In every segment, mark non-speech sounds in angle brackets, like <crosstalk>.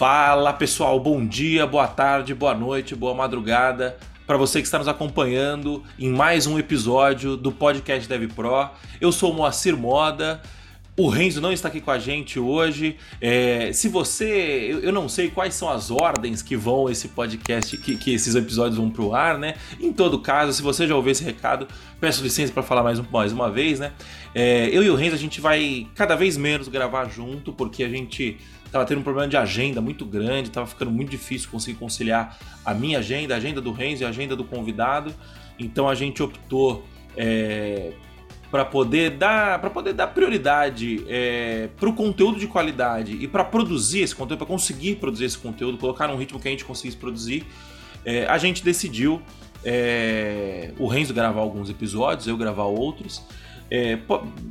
Fala pessoal, bom dia, boa tarde, boa noite, boa madrugada para você que está nos acompanhando em mais um episódio do podcast Dev Pro. Eu sou o Moacir Moda. O Renzo não está aqui com a gente hoje. É, se você. Eu, eu, não sei quais são as ordens que vão esse podcast, que, que esses episódios vão pro ar, né? Em todo caso, se você já ouviu esse recado, peço licença para falar mais, um, mais uma vez, né? É, eu e o Renzo, a gente vai cada vez menos gravar junto, porque a gente tava tendo um problema de agenda muito grande, tava ficando muito difícil conseguir conciliar a minha agenda, a agenda do Renzo e a agenda do convidado. Então a gente optou é, para poder dar para poder dar prioridade é, para o conteúdo de qualidade e para produzir esse conteúdo, para conseguir produzir esse conteúdo, colocar num ritmo que a gente conseguisse produzir, é, a gente decidiu é, o Renzo gravar alguns episódios, eu gravar outros. É,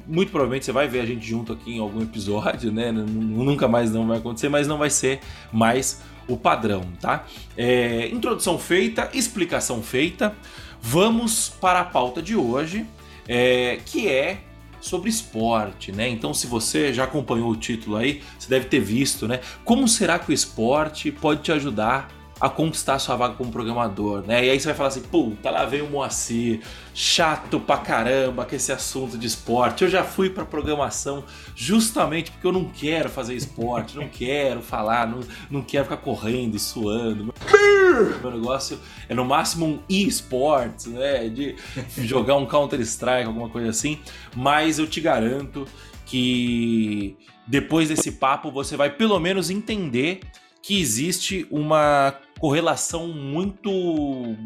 muito provavelmente você vai ver a gente junto aqui em algum episódio, né? Nunca mais não vai acontecer, mas não vai ser mais o padrão, tá? É, introdução feita, explicação feita. Vamos para a pauta de hoje, é, que é sobre esporte, né? Então, se você já acompanhou o título aí, você deve ter visto, né? Como será que o esporte pode te ajudar a conquistar sua vaga como programador, né? E aí você vai falar assim, puta, lá vem o Moacir, chato pra caramba com esse assunto de esporte. Eu já fui pra programação justamente porque eu não quero fazer esporte, não quero falar, não, não quero ficar correndo, suando. Meu negócio é no máximo um e-sports, né? De jogar um Counter-Strike, alguma coisa assim. Mas eu te garanto que depois desse papo você vai pelo menos entender que existe uma correlação muito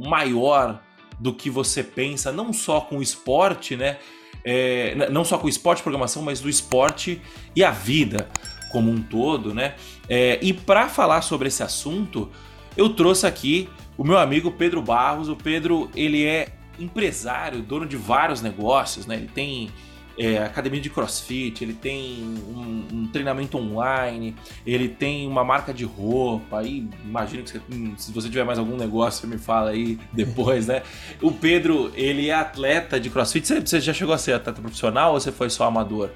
maior do que você pensa, não só com o esporte, né? É, não só com o esporte e programação, mas do esporte e a vida como um todo, né? É, e para falar sobre esse assunto, eu trouxe aqui o meu amigo Pedro Barros. O Pedro, ele é empresário, dono de vários negócios, né? Ele tem é, academia de crossfit, ele tem um, um, treinamento online, ele tem uma marca de roupa. Aí imagino que você, hum, se você tiver mais algum negócio, você me fala aí <laughs> depois, né? O Pedro, ele é atleta de crossfit. Você, você já chegou a ser atleta profissional ou você foi só amador?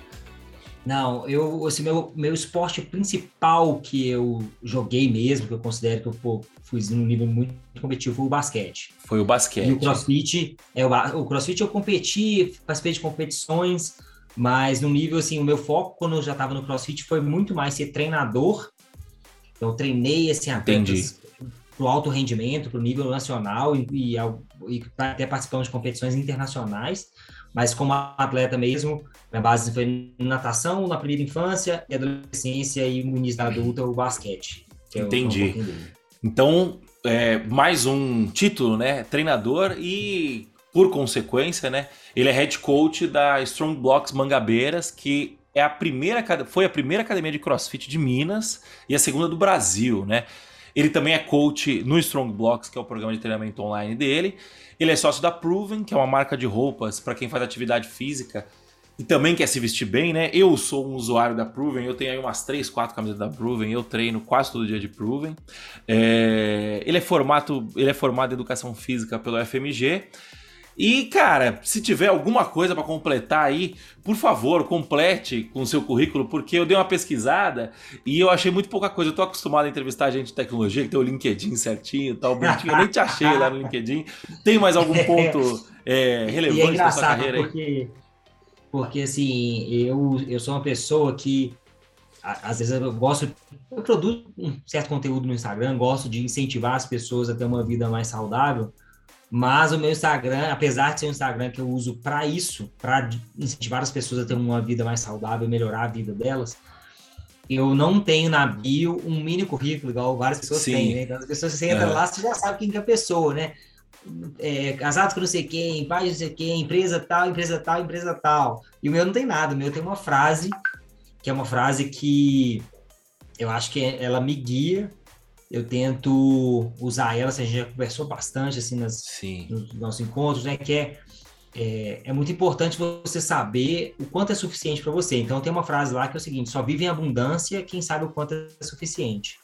Não, eu, assim, meu, meu esporte principal que eu joguei mesmo, que eu considero que eu pô, fui num nível muito competitivo, foi o basquete. Foi o basquete. E o crossfit, é, o, o crossfit eu competi, participei de competições, mas no nível, assim, o meu foco quando eu já estava no crossfit foi muito mais ser treinador. Então, eu treinei, assim, atletas para o alto rendimento, para o nível nacional e, e, e até participamos de competições internacionais. Mas como atleta mesmo, minha base foi natação na primeira infância, e adolescência e no início da adulta o basquete. É Entendi. Então, é, mais um título, né? Treinador e, por consequência, né? Ele é head coach da Strong Blocks Mangabeiras, que é a primeira, foi a primeira academia de crossfit de Minas e a segunda do Brasil, né? Ele também é coach no Strong Blocks, que é o programa de treinamento online dele. Ele é sócio da Proven, que é uma marca de roupas para quem faz atividade física e também quer se vestir bem, né? Eu sou um usuário da Proven, eu tenho aí umas 3, 4 camisas da Proven, eu treino quase todo dia de Proven. É... Ele, é formato, ele é formado em educação física pelo FMG e, cara, se tiver alguma coisa para completar aí, por favor, complete com o seu currículo, porque eu dei uma pesquisada e eu achei muito pouca coisa. Eu tô acostumado a entrevistar gente de tecnologia, que tem o LinkedIn certinho e tal, bonitinho. Eu nem te achei lá no LinkedIn. Tem mais algum <laughs> ponto é, relevante é da sua carreira porque, aí? Porque, assim, eu, eu sou uma pessoa que às vezes eu gosto, eu produzo um certo conteúdo no Instagram, gosto de incentivar as pessoas a ter uma vida mais saudável, mas o meu Instagram, apesar de ser um Instagram que eu uso para isso, para incentivar as pessoas a ter uma vida mais saudável, melhorar a vida delas, eu não tenho na bio um mini currículo, igual várias pessoas Sim. têm, né? Então, as pessoas, você entra é. lá, você já sabe quem que é a pessoa, né? É, casado com não sei quem, pai não sei quem, empresa tal, empresa tal, empresa tal. E o meu não tem nada, o meu tem uma frase, que é uma frase que eu acho que ela me guia eu tento usar ela, assim, a gente já conversou bastante assim nas, nos nossos encontros, né? Que é, é, é, muito importante você saber o quanto é suficiente para você. Então tem uma frase lá que é o seguinte: só vive em abundância quem sabe o quanto é suficiente.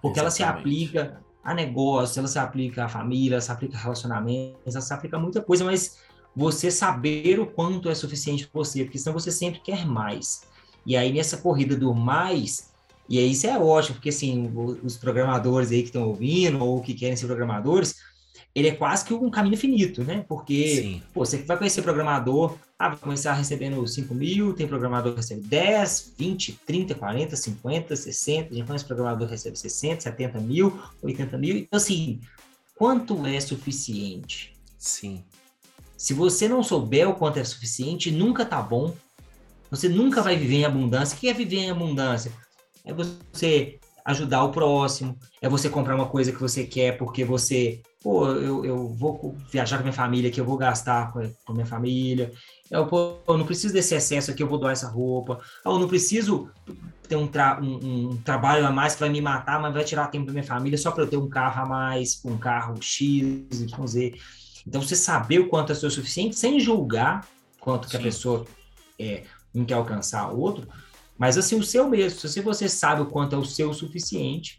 Porque Exatamente. ela se aplica a negócio, ela se aplica à família, ela se aplica a relacionamentos, ela se aplica a muita coisa, mas você saber o quanto é suficiente para você, porque senão você sempre quer mais. E aí nessa corrida do mais, E aí isso é ótimo, porque assim, os programadores aí que estão ouvindo ou que querem ser programadores, ele é quase que um caminho finito, né? Porque pô, você vai conhecer programador, ah, vai começar recebendo 5 mil, tem programador que recebe 10, 20, 30, 40, 50, 60, já conhece programador que recebe 60, 70 mil, 80 mil. Então, assim, quanto é suficiente? Sim. Se você não souber o quanto é suficiente, nunca tá bom. Você nunca vai viver em abundância. O que é viver em abundância? É você ajudar o próximo, é você comprar uma coisa que você quer porque você, pô, eu, eu vou viajar com minha família que eu vou gastar com, a minha família, eu, pô, eu não preciso desse excesso aqui, eu vou doar essa roupa, eu não preciso ter um, tra um, um, trabalho a mais que vai me matar, mas vai tirar tempo da minha família só para eu ter um carro a mais, um carro X, Y, Z. Então, você saber o quanto é o suficiente, sem julgar quanto Sim. que a pessoa é, não quer alcançar o outro, mas assim, o seu mesmo, se você sabe o quanto é o seu o suficiente,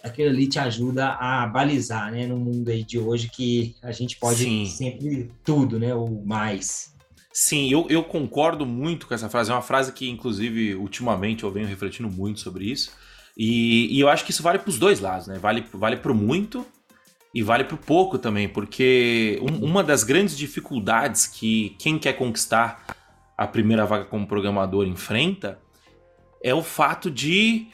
aquilo ali te ajuda a balizar, né? No mundo aí de hoje que a gente pode Sim. sempre tudo, né? O mais. Sim, eu, eu concordo muito com essa frase. É uma frase que, inclusive, ultimamente eu venho refletindo muito sobre isso. E, e eu acho que isso vale para os dois lados, né? Vale, vale para o muito e vale para o pouco também, porque um, uma das grandes dificuldades que quem quer conquistar a primeira vaga como programador enfrenta é o fato de,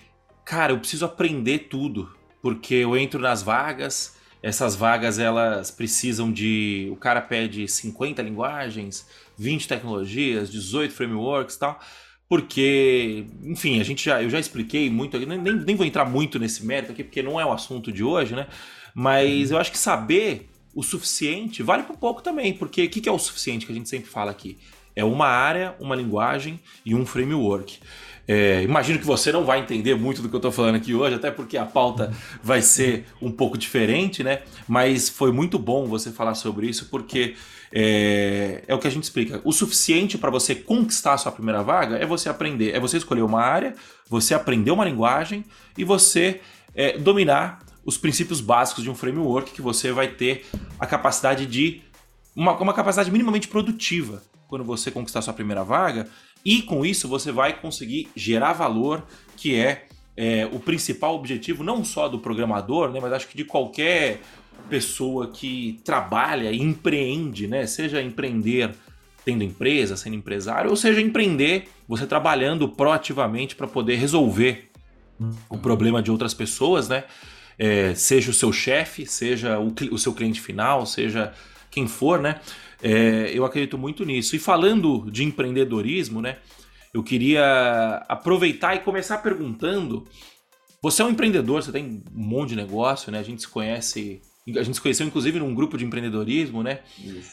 cara, eu preciso aprender tudo, porque eu entro nas vagas, essas vagas elas precisam de, o cara pede 50 linguagens, 20 tecnologias, 18 frameworks e tal, porque, enfim, a gente já, eu já expliquei muito, nem, nem vou entrar muito nesse mérito aqui, porque não é o assunto de hoje, né? Mas eu acho que saber o suficiente vale por pouco também, porque o que, que é o suficiente que a gente sempre fala aqui? É uma área, uma linguagem e um framework. É, imagino que você não vai entender muito do que eu estou falando aqui hoje, até porque a pauta vai ser um pouco diferente, né? Mas foi muito bom você falar sobre isso, porque é, é o que a gente explica. O suficiente para você conquistar a sua primeira vaga é você aprender, é você escolher uma área, você aprender uma linguagem e você é, dominar os princípios básicos de um framework que você vai ter a capacidade de. Uma, uma capacidade minimamente produtiva quando você conquistar sua primeira vaga e com isso você vai conseguir gerar valor, que é, é o principal objetivo não só do programador, né, mas acho que de qualquer pessoa que trabalha e empreende, né, seja empreender tendo empresa, sendo empresário, ou seja empreender você trabalhando proativamente para poder resolver o problema de outras pessoas, né? É, seja o seu chefe, seja o, o seu cliente final, seja quem for, né? É, eu acredito muito nisso. E falando de empreendedorismo, né? Eu queria aproveitar e começar perguntando. Você é um empreendedor, você tem um monte de negócio, né? A gente se conhece, a gente se conheceu inclusive num grupo de empreendedorismo, né?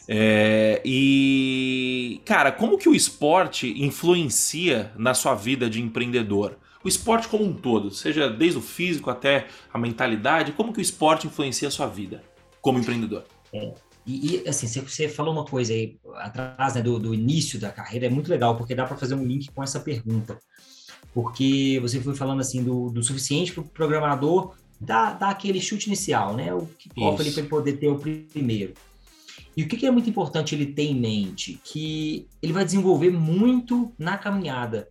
É, e cara, como que o esporte influencia na sua vida de empreendedor? O esporte como um todo, seja desde o físico até a mentalidade, como que o esporte influencia a sua vida como empreendedor? É. E, e, assim, você falou uma coisa aí atrás né, do, do, início da carreira, é muito legal, porque dá para fazer um link com essa pergunta. Porque você foi falando assim do, do suficiente para o programador dar, dar aquele chute inicial, né? O que para ele poder ter o primeiro. E o que, que é muito importante ele ter em mente? Que ele vai desenvolver muito na caminhada.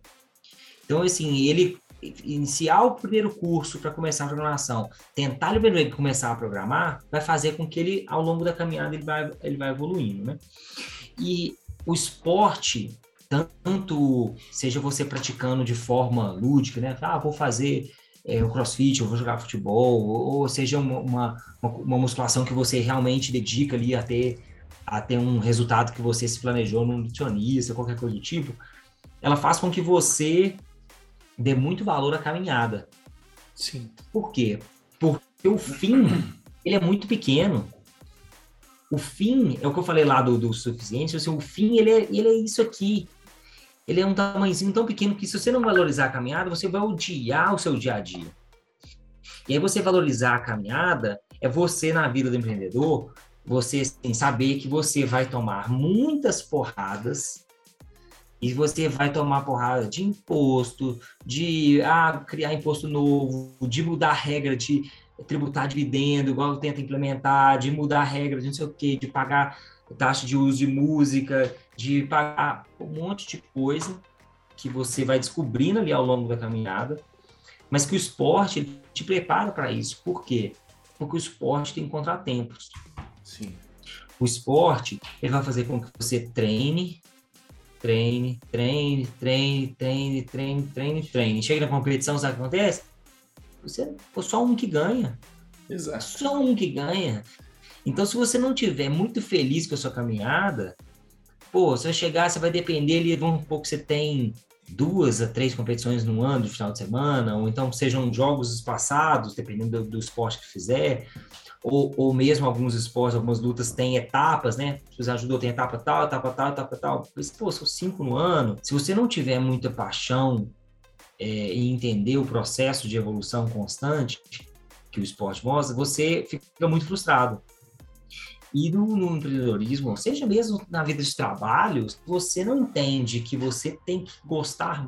Então, assim, ele iniciar o primeiro curso para começar a programação, tentar liberar ele começar a programar, vai fazer com que ele, ao longo da caminhada, ele vai, ele vai evoluindo, né? E o esporte, tanto seja você praticando de forma lúdica, né? Ah, vou fazer é, o crossfit, eu vou jogar futebol, ou seja uma, uma, uma musculação que você realmente dedica ali a ter, a ter um resultado que você se planejou no nutricionista, qualquer coisa do tipo, ela faz com que você dê muito valor à caminhada. Sim. Por quê? Porque o fim, ele é muito pequeno. O fim, é o que eu falei lá do, do suficiente, assim, o fim, ele é, ele é isso aqui. Ele é um tamanhozinho tão pequeno que se você não valorizar a caminhada, você vai odiar o seu dia a dia. E aí você valorizar a caminhada é você na vida do empreendedor, você assim, saber que você vai tomar muitas porradas e você vai tomar porrada de imposto, de ah, criar imposto novo, de mudar a regra de tributar dividendo, igual tenta implementar, de mudar a regra de não sei o quê, de pagar taxa de uso de música, de pagar um monte de coisa que você vai descobrindo ali ao longo da caminhada. mas que o esporte te prepara para isso. Por quê? Porque o esporte tem contratempos. Sim. O esporte ele vai fazer com que você treine, treine, treine, treine, treine, treine, treine, treine. Chega na competição, sabe o que acontece? Você é só um que ganha. Exato. Só um que ganha. Então, se você não tiver muito feliz com a sua caminhada, pô, você vai chegar, você vai depender ali, vamos um pouco, você tem duas a três competições no ano, de final de semana, ou então sejam jogos espaçados, dependendo do, do esporte que fizer, ou, ou mesmo alguns esportes, algumas lutas têm etapas, né? Se você ajudou, tem etapa tal, etapa tal, etapa tal. Mas, pô, são cinco no ano. Se você não tiver muita paixão é, e entender o processo de evolução constante que o esporte mostra, você fica muito frustrado. E no, no, empreendedorismo, seja mesmo na vida de trabalho, você não entende que você tem que gostar,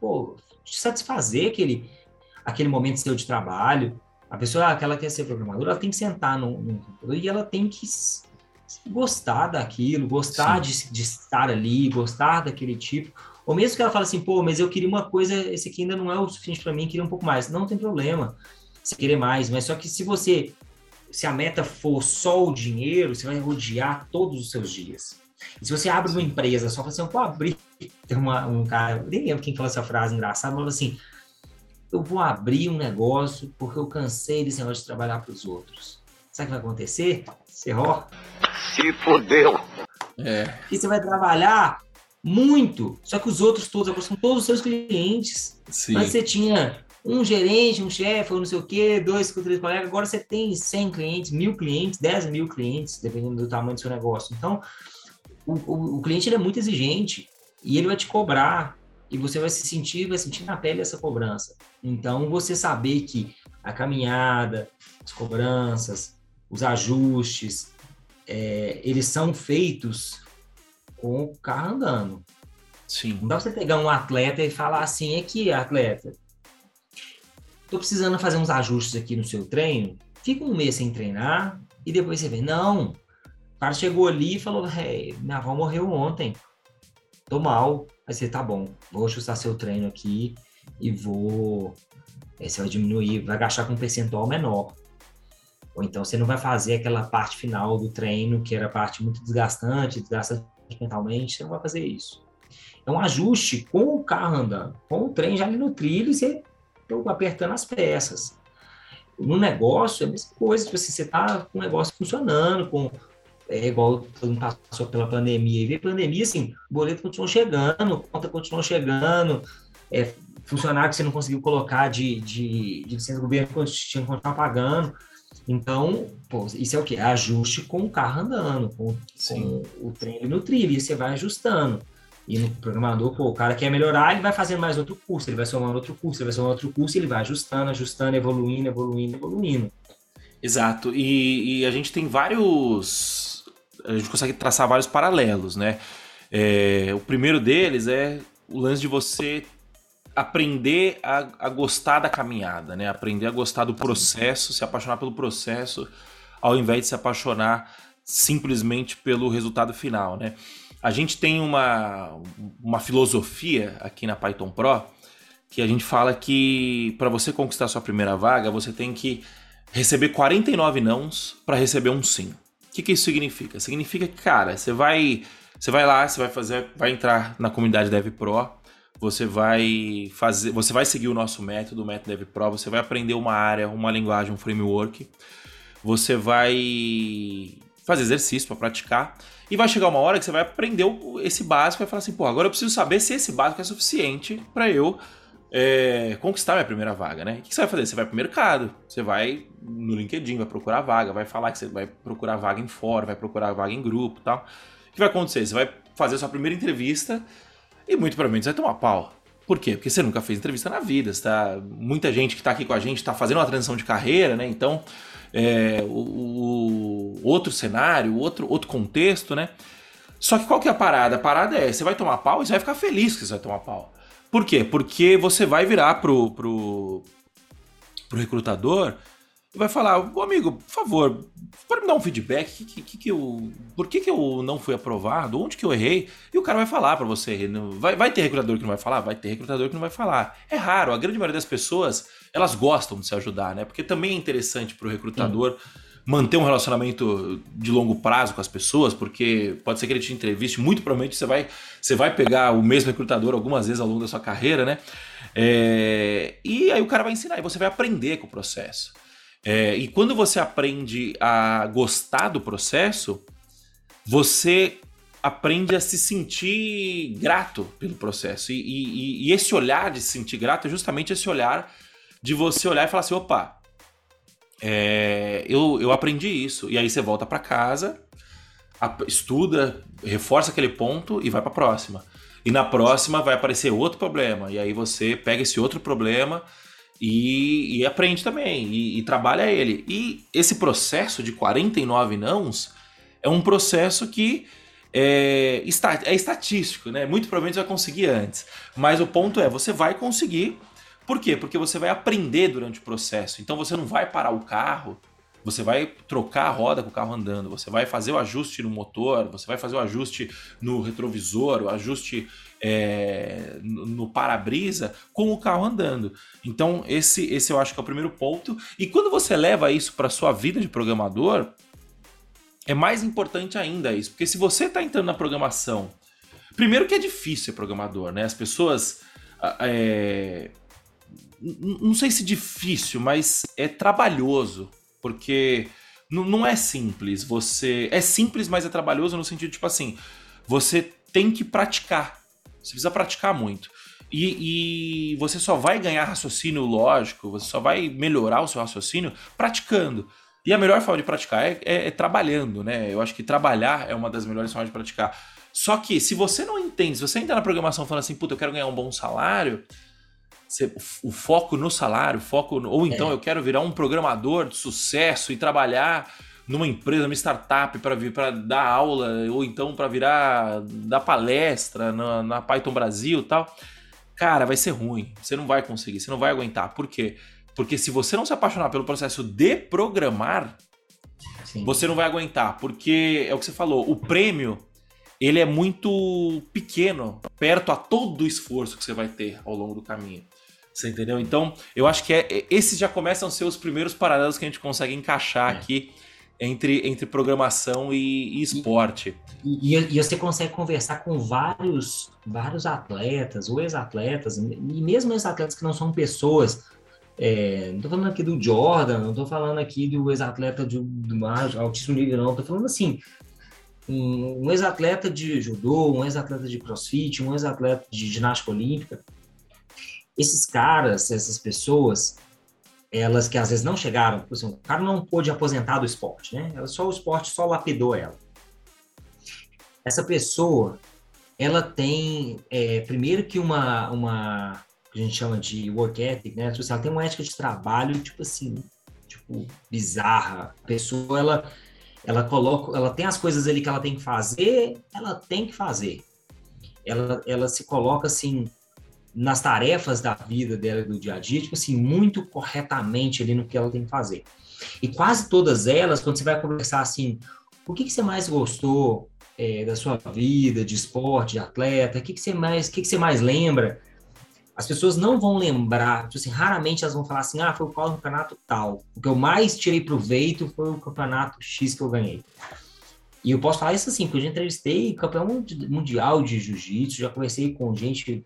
pô, de satisfazer aquele, aquele momento seu de trabalho. A pessoa que ela quer ser programadora, ela tem que sentar no, no computador e ela tem que gostar daquilo, gostar de, de, estar ali, gostar daquele tipo. Ou mesmo que ela fale assim, pô, mas eu queria uma coisa, esse aqui ainda não é o suficiente para mim, queria um pouco mais. Não tem problema se querer mais, mas só que se você se a meta for só o dinheiro, você vai rodear todos os seus dias. E se você abre uma empresa só para assim, eu vou abrir, tem uma, um cara, nem lembro quem falou essa frase engraçada, mas assim, eu vou abrir um negócio porque eu cansei desse negócio de trabalhar para os outros. Sabe o que vai acontecer? Você ó. Se fodeu. É. E você vai trabalhar muito, só que os outros todos agora são todos os seus clientes. Sim. Mas você tinha um gerente, um chefe, ou não sei o quê, dois, três colegas. Agora você tem 100 clientes, mil clientes, 10 mil clientes, dependendo do tamanho do seu negócio. Então, o, o, o cliente é muito exigente e ele vai te cobrar e você vai se sentir, vai sentir na pele essa cobrança. Então, você saber que a caminhada, as cobranças, os ajustes, é, eles são feitos com o carro andando. Sim. Não dá pra você pegar um atleta e falar assim, aqui, atleta, tô precisando fazer uns ajustes aqui no seu treino, fica um mês sem treinar e depois você vê, não, o cara chegou ali e falou, hey, minha avó morreu ontem, tô mal, aí você, tá bom, vou ajustar seu treino aqui e vou, aí você vai diminuir, vai gastar com um percentual menor. Ou então você não vai fazer aquela parte final do treino, que era parte muito desgastante, desgastante mentalmente, você não vai fazer isso. É um ajuste com o carro andando, com o trem já ali no trilho, você eu apertando as peças. No negócio é a mesma coisa, tipo assim, você está com o negócio funcionando, com é igual todo mundo passou pela pandemia, e veio pandemia, assim, o boleto continuou chegando, conta continuou chegando, é, funcionário que você não conseguiu colocar de, de, de licença do governo tinha que continuar pagando. Então, pô, isso é o quê? É ajuste com o carro andando, com, com o trem no trilho, e você vai ajustando. E no programador, pô, o cara quer melhorar, ele vai fazendo mais outro curso, ele vai somando outro curso, ele vai somando outro curso, e ele vai ajustando, ajustando, evoluindo, evoluindo, evoluindo. Exato. E, e a gente tem vários. A gente consegue traçar vários paralelos, né? É, o primeiro deles é o lance de você aprender a, a, gostar da caminhada, né? Aprender a gostar do processo, se apaixonar pelo processo, ao invés de se apaixonar simplesmente pelo resultado final, né? A gente tem uma, uma filosofia aqui na Python Pro que a gente fala que para você conquistar sua primeira vaga, você tem que receber 49 nãos para receber um sim. Que, que isso significa? Significa que, cara, você vai, você vai lá, você vai fazer, vai entrar na comunidade Dev Pro, você vai fazer, você vai seguir o nosso método, o método Dev Pro, você vai aprender uma área, uma linguagem, um framework, você vai fazer exercício para praticar e vai chegar uma hora que você vai aprender esse básico e vai falar assim, pô, agora eu preciso saber se esse básico é suficiente para eu é, conquistar minha primeira vaga, né? O que você vai fazer? Você vai pro mercado, você vai no LinkedIn, vai procurar vaga, vai falar que você vai procurar vaga em fora, vai procurar vaga em grupo tal. O que vai acontecer? Você vai fazer a sua primeira entrevista e muito provavelmente você vai tomar pau. Por quê? Porque você nunca fez entrevista na vida, tá? Muita gente que está aqui com a gente está fazendo uma transição de carreira, né? Então, é, o, o, outro cenário, outro, outro contexto, né? Só que qual que é a parada? A parada é, você vai tomar pau e você vai ficar feliz que você vai tomar pau. Por quê? Porque você vai virar pro, pro, pro recrutador e vai falar, ô amigo, por favor, pode me dar um feedback, que, que, que, eu, por que, que eu não fui aprovado, onde que eu errei? E o cara vai falar para você. Vai, vai ter recrutador que não vai falar? Vai ter recrutador que não vai falar. É raro, a grande maioria das pessoas, elas gostam de se ajudar, né? Porque também é interessante pro recrutador manter um relacionamento de longo prazo com as pessoas, porque pode ser que ele te entreviste, muito provavelmente você vai, você vai pegar o mesmo recrutador algumas vezes ao longo da sua carreira, né? É, e aí o cara vai ensinar e você vai aprender com o processo. É, e quando você aprende a gostar do processo, você aprende a se sentir grato pelo processo. E, e, e, esse olhar de se sentir grato é justamente esse olhar de você olhar e falar assim: opa, é, eu, eu aprendi isso. E aí você volta para casa, estuda, reforça aquele ponto e vai para a próxima. E na próxima vai aparecer outro problema. E aí você pega esse outro problema e, e aprende também, e, e, trabalha ele. E esse processo de 49 nãos é um processo que é, é estatístico, né? Muito provavelmente você vai conseguir antes. Mas o ponto é, você vai conseguir. Por quê? Porque você vai aprender durante o processo. Então você não vai parar o carro você vai trocar a roda com o carro andando, você vai fazer o ajuste no motor, você vai fazer o ajuste no retrovisor, o ajuste é, no para-brisa com o carro andando. Então, esse, esse eu acho que é o primeiro ponto. E quando você leva isso para sua vida de programador, é mais importante ainda isso, porque se você está entrando na programação, primeiro que é difícil ser programador, né? As pessoas. É, não sei se difícil, mas é trabalhoso porque não é simples. Você. É simples, mas é trabalhoso no sentido, tipo assim, você tem que praticar. Você precisa praticar muito. E, e, você só vai ganhar raciocínio lógico, você só vai melhorar o seu raciocínio praticando. E a melhor forma de praticar é, é, é, trabalhando, né? Eu acho que trabalhar é uma das melhores formas de praticar. Só que se você não entende, se você entra na programação falando assim, puta, eu quero ganhar um bom salário, o foco no salário, foco no, ou então é. eu quero virar um programador de sucesso e trabalhar numa empresa, numa startup para vir para dar aula ou então para virar dar palestra na, na Python Brasil, tal. Cara, vai ser ruim. Você não vai conseguir, você não vai aguentar. Por quê? Porque se você não se apaixonar pelo processo de programar, Sim. você não vai aguentar, porque é o que você falou, o prêmio ele é muito pequeno perto a todo o esforço que você vai ter ao longo do caminho. Você entendeu? Então, eu acho que é, é, esses já começam a ser os primeiros paralelos que a gente consegue encaixar é. aqui entre, entre programação e, e esporte. E, e, e, você consegue conversar com vários, vários atletas, ou ex-atletas, e mesmo ex-atletas que não são pessoas. É, não estou falando aqui do Jordan, não estou falando aqui do ex-atleta de, do altíssimo nível, não. Estou falando assim, um, um ex-atleta de judô, um ex-atleta de crossfit, um ex-atleta de ginástica olímpica esses caras, essas pessoas, elas que às vezes não chegaram, assim, o cara não pôde aposentar do esporte, né? Só o esporte só lapidou ela. Essa pessoa, ela tem, é, primeiro que uma, uma, que a gente chama de work ethic, né? Tipo assim, ela tem uma ética de trabalho, tipo assim, tipo, bizarra. A pessoa, ela, ela coloca, ela tem as coisas ali que ela tem que fazer, ela tem que fazer. Ela, ela se coloca assim, nas tarefas da vida dela do dia a dia, tipo assim, muito corretamente ali no que ela tem que fazer. E quase todas elas, quando você vai conversar assim, o que, que você mais gostou é, da sua vida, de esporte, de atleta, o que, que você mais, o que, que você mais lembra? As pessoas não vão lembrar, tipo assim, raramente elas vão falar assim, ah, foi o campeonato tal. O que eu mais tirei proveito foi o campeonato X que eu ganhei. E eu posso falar isso assim, porque eu já entrevistei campeão mundial de jiu-jitsu, já conversei com gente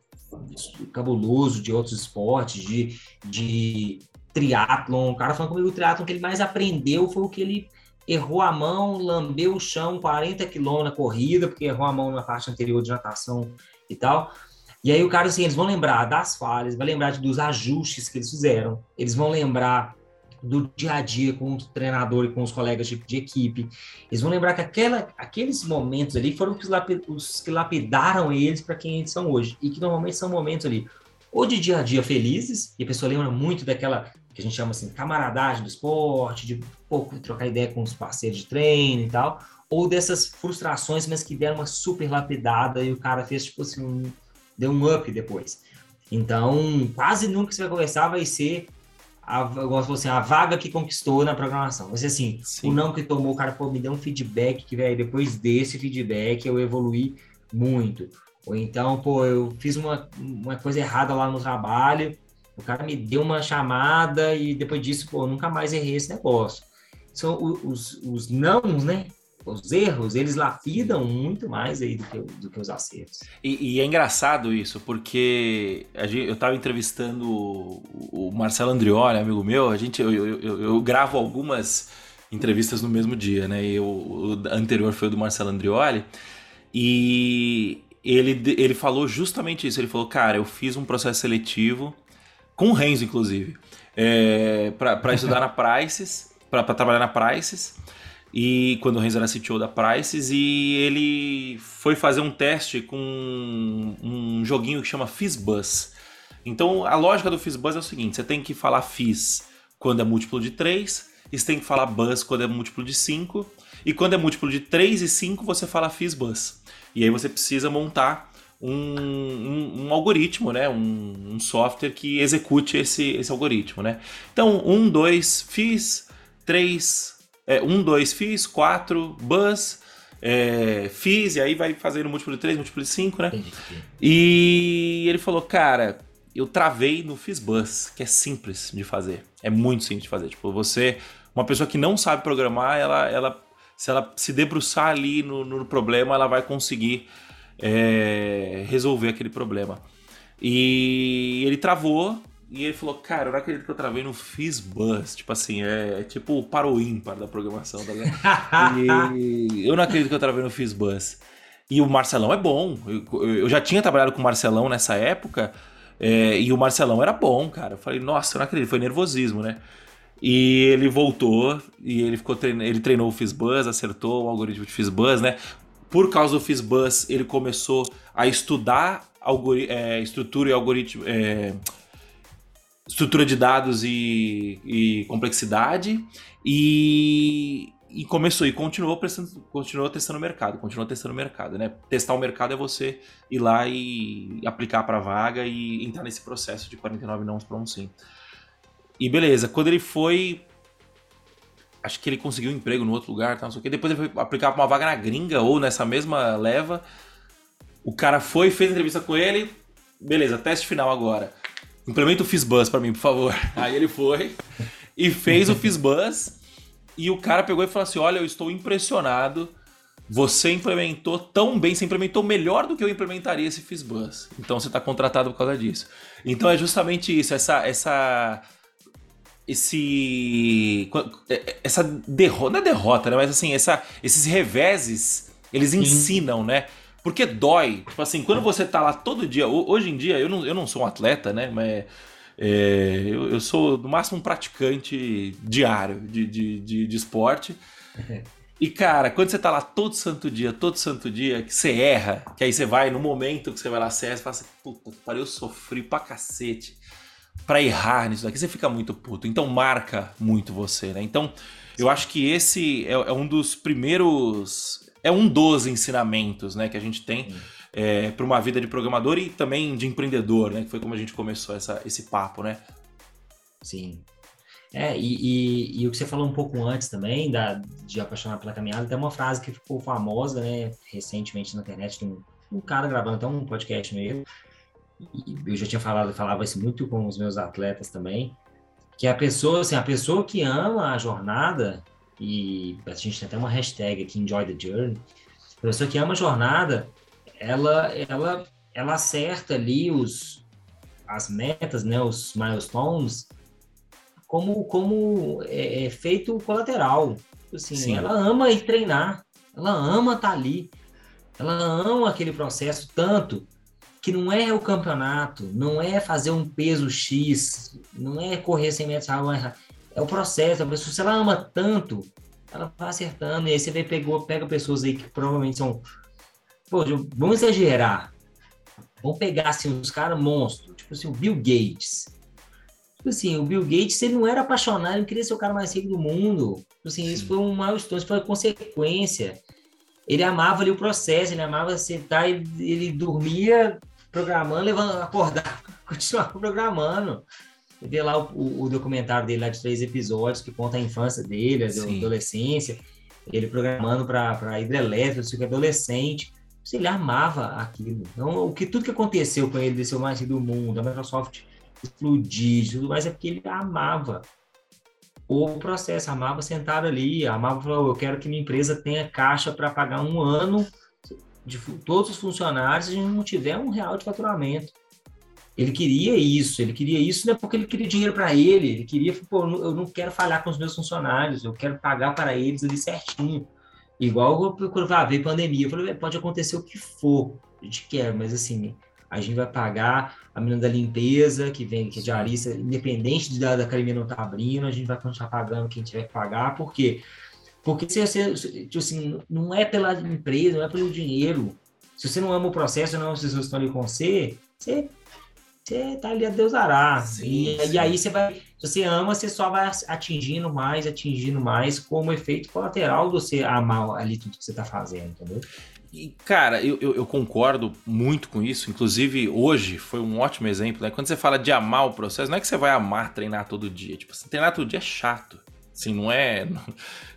cabuloso de outros esportes, de, de triatlon. O cara falando comigo o triatlon que ele mais aprendeu foi o que ele errou a mão, lambeu o chão 40 quilômetros na corrida, porque errou a mão na parte anterior de natação e tal. E aí o cara, assim, eles vão lembrar das falhas, vai lembrar dos ajustes que eles fizeram, eles vão lembrar do dia a dia com o treinador e com os colegas de, de equipe. Eles vão lembrar que aquela, aqueles momentos ali foram os que lapidaram eles para quem eles são hoje. E que normalmente são momentos ali, ou de dia a dia felizes, e a pessoa lembra muito daquela que a gente chama assim, camaradagem do esporte, de pouco trocar ideia com os parceiros de treino e tal, ou dessas frustrações, mas que deram uma super lapidada e o cara fez tipo assim, um, deu um up depois. Então, quase nunca você vai conversar vai ser a, eu gosto assim, a vaga que conquistou na programação. Ser assim, Sim. o não que tomou, o cara, pô, me deu um feedback que, velho, depois desse feedback eu evolui muito. Ou então, pô, eu fiz uma, uma coisa errada lá no trabalho, o cara me deu uma chamada e depois disso, pô, nunca mais errei esse negócio. São os, os nãos, né? Os erros, eles lapidam muito mais aí do que, do que os acertos. E, e é engraçado isso, porque gente, eu estava entrevistando o, o Marcelo Andrioli, amigo meu, a gente, eu, eu, eu, eu gravo algumas entrevistas no mesmo dia, né? E o, o anterior foi o do Marcelo Andrioli. E ele, ele falou justamente isso. Ele falou, cara, eu fiz um processo seletivo, com o Renzo, inclusive, é, para estudar na Prices, para trabalhar na Prices. E quando o Renzo era CTO da Prices, e ele foi fazer um teste com um joguinho que chama Fizzbuzz. Então a lógica do Fizzbuzz é o seguinte: você tem que falar Fizz quando é múltiplo de 3, e você tem que falar Buzz quando é múltiplo de 5, e quando é múltiplo de 3 e 5, você fala Fizzbuzz. E aí você precisa montar um, um, um algoritmo, né? Um, um, software que execute esse, esse algoritmo, né? Então, um, dois, fiz, três, é, um, dois, fiz, quatro, buzz, é, fiz, e aí vai fazendo múltiplo de três, múltiplo de cinco, né? E ele falou, cara, eu travei no Fizzbuzz, que é simples de fazer. É muito simples de fazer. Tipo, você, uma pessoa que não sabe programar, ela, ela se ela se debruçar ali no, no problema, ela vai conseguir é, resolver aquele problema. E ele travou e ele falou, cara, eu não acredito que eu travei no Fizzbuzz. Tipo assim, é, é tipo o para o ímpar da programação, tá <laughs> e eu não acredito que eu travei no Fizzbuzz. E o Marcelão é bom. Eu, eu já tinha trabalhado com o Marcelão nessa época. É, e o Marcelão era bom, cara. Eu falei, nossa, eu não acredito, foi nervosismo, né? E ele voltou e ele ficou ele treinou o Fizzbuzz, acertou o algoritmo de Fizzbuzz, né? Por causa do Fizzbuzz, ele começou a estudar é, estrutura e algoritmo, é, estrutura de dados e, e complexidade e, e, começou e continuou, prestando, continuou testando o mercado, continuou testando o mercado, né? Testar o mercado é você ir lá e aplicar para vaga e entrar nesse processo de 49 não para um sim. E beleza, quando ele foi. Acho que ele conseguiu um emprego no outro lugar, tá, não sei o quê. Depois ele foi aplicar pra uma vaga na gringa ou nessa mesma leva. O cara foi, fez entrevista com ele. Beleza, teste final agora. Implementa o Fizzbuzz pra mim, por favor. <laughs> Aí ele foi e fez o Fizzbuzz. E o cara pegou e falou assim: Olha, eu estou impressionado. Você implementou tão bem, você implementou melhor do que eu implementaria esse Fizzbuzz. Então você está contratado por causa disso. Então é justamente isso, essa, essa esse é, é, essa derrota, não é derrota, né? Mas assim, essa, esses reveses, eles Sim. ensinam, né? Porque dói. Tipo assim, quando você tá lá todo dia, hoje em dia, eu não, eu não sou um atleta, né? Mas é, eu, eu, sou no máximo um praticante diário de, de, de, de esporte. E, cara, quando você tá lá todo santo dia, todo santo dia, que você erra, que aí você vai, no momento que você vai lá, você fala assim, puta, pariu, eu sofri pra cacete para errar nisso daqui, você fica muito puto. Então marca muito você, né? Então eu acho que esse é, é um dos primeiros. É um dos ensinamentos né, que a gente tem é, para uma vida de programador e também de empreendedor, né? Que foi como a gente começou essa, esse papo, né? Sim. É, e, e, e, o que você falou um pouco antes também, da, de apaixonar pela caminhada, tem uma frase que ficou famosa, né, recentemente na internet, de um, um cara gravando até um podcast mesmo, eu já tinha falado, falava isso muito com os meus atletas também, que a pessoa, assim, a pessoa que ama a jornada, e a gente tem até uma hashtag aqui, Enjoy the Journey, a pessoa que ama a jornada, ela, ela, ela acerta ali os, as metas, né, os milestones, como, como é, é feito colateral. Assim, Sim. ela ama ir treinar, ela ama estar tá ali, ela ama aquele processo tanto que não é o campeonato, não é fazer um peso X, não é correr 100 metros, é o processo. A pessoa, se ela ama tanto, ela vai acertando. E aí você vê, pegou, pega pessoas aí que provavelmente são. Pô, vamos exagerar. Vamos pegar assim, os caras monstros, tipo assim, o Bill Gates. Tipo assim, o Bill Gates, ele não era apaixonado, ele queria ser o cara mais rico do mundo. Tipo assim, Sim. isso foi um milestone, isso foi uma consequência. Ele amava ali o processo, ele amava sentar, ele, ele dormia programando, levando, acordar, <laughs> continuar programando. Vê lá o, o, documentário dele lá de três episódios que conta a infância dele, a adolescência, ele programando para hidrelétrica, adolescente. Ele amava aquilo. Então, o que tudo que aconteceu com ele, desse mais do mundo, a Microsoft explodir, tudo mais, é porque ele amava o processo, amava sentar ali, amava falar, eu quero que minha empresa tenha caixa para pagar um ano de todos os funcionários e não tiver um real de faturamento. Ele queria isso, ele queria isso não é porque ele queria dinheiro para ele, ele queria, pô, eu não quero falhar com os meus funcionários, eu quero pagar para eles ali certinho. Igual quando vai haver pandemia, eu falei, pode acontecer o que for, a gente quer, mas assim, a gente vai pagar a menina da limpeza, que vem, que é diarista, independente de da, da academia não tá abrindo, a gente vai continuar pagando quem tiver que pagar, por quê? Porque se você, tipo assim, não é pela empresa, não é pelo dinheiro. Se você não ama o processo, não, as pessoas estão ali com você, você você tá ali a Deus dará. Sim, e, sim. e, aí você vai, se você ama, você só vai atingindo mais, atingindo mais, como efeito colateral de você amar ali tudo que você tá fazendo, entendeu? E, cara, eu, eu, eu, concordo muito com isso. Inclusive, hoje foi um ótimo exemplo. Né? Quando você fala de amar o processo, não é que você vai amar treinar todo dia. Tipo, treinar todo dia é chato. Assim, não é.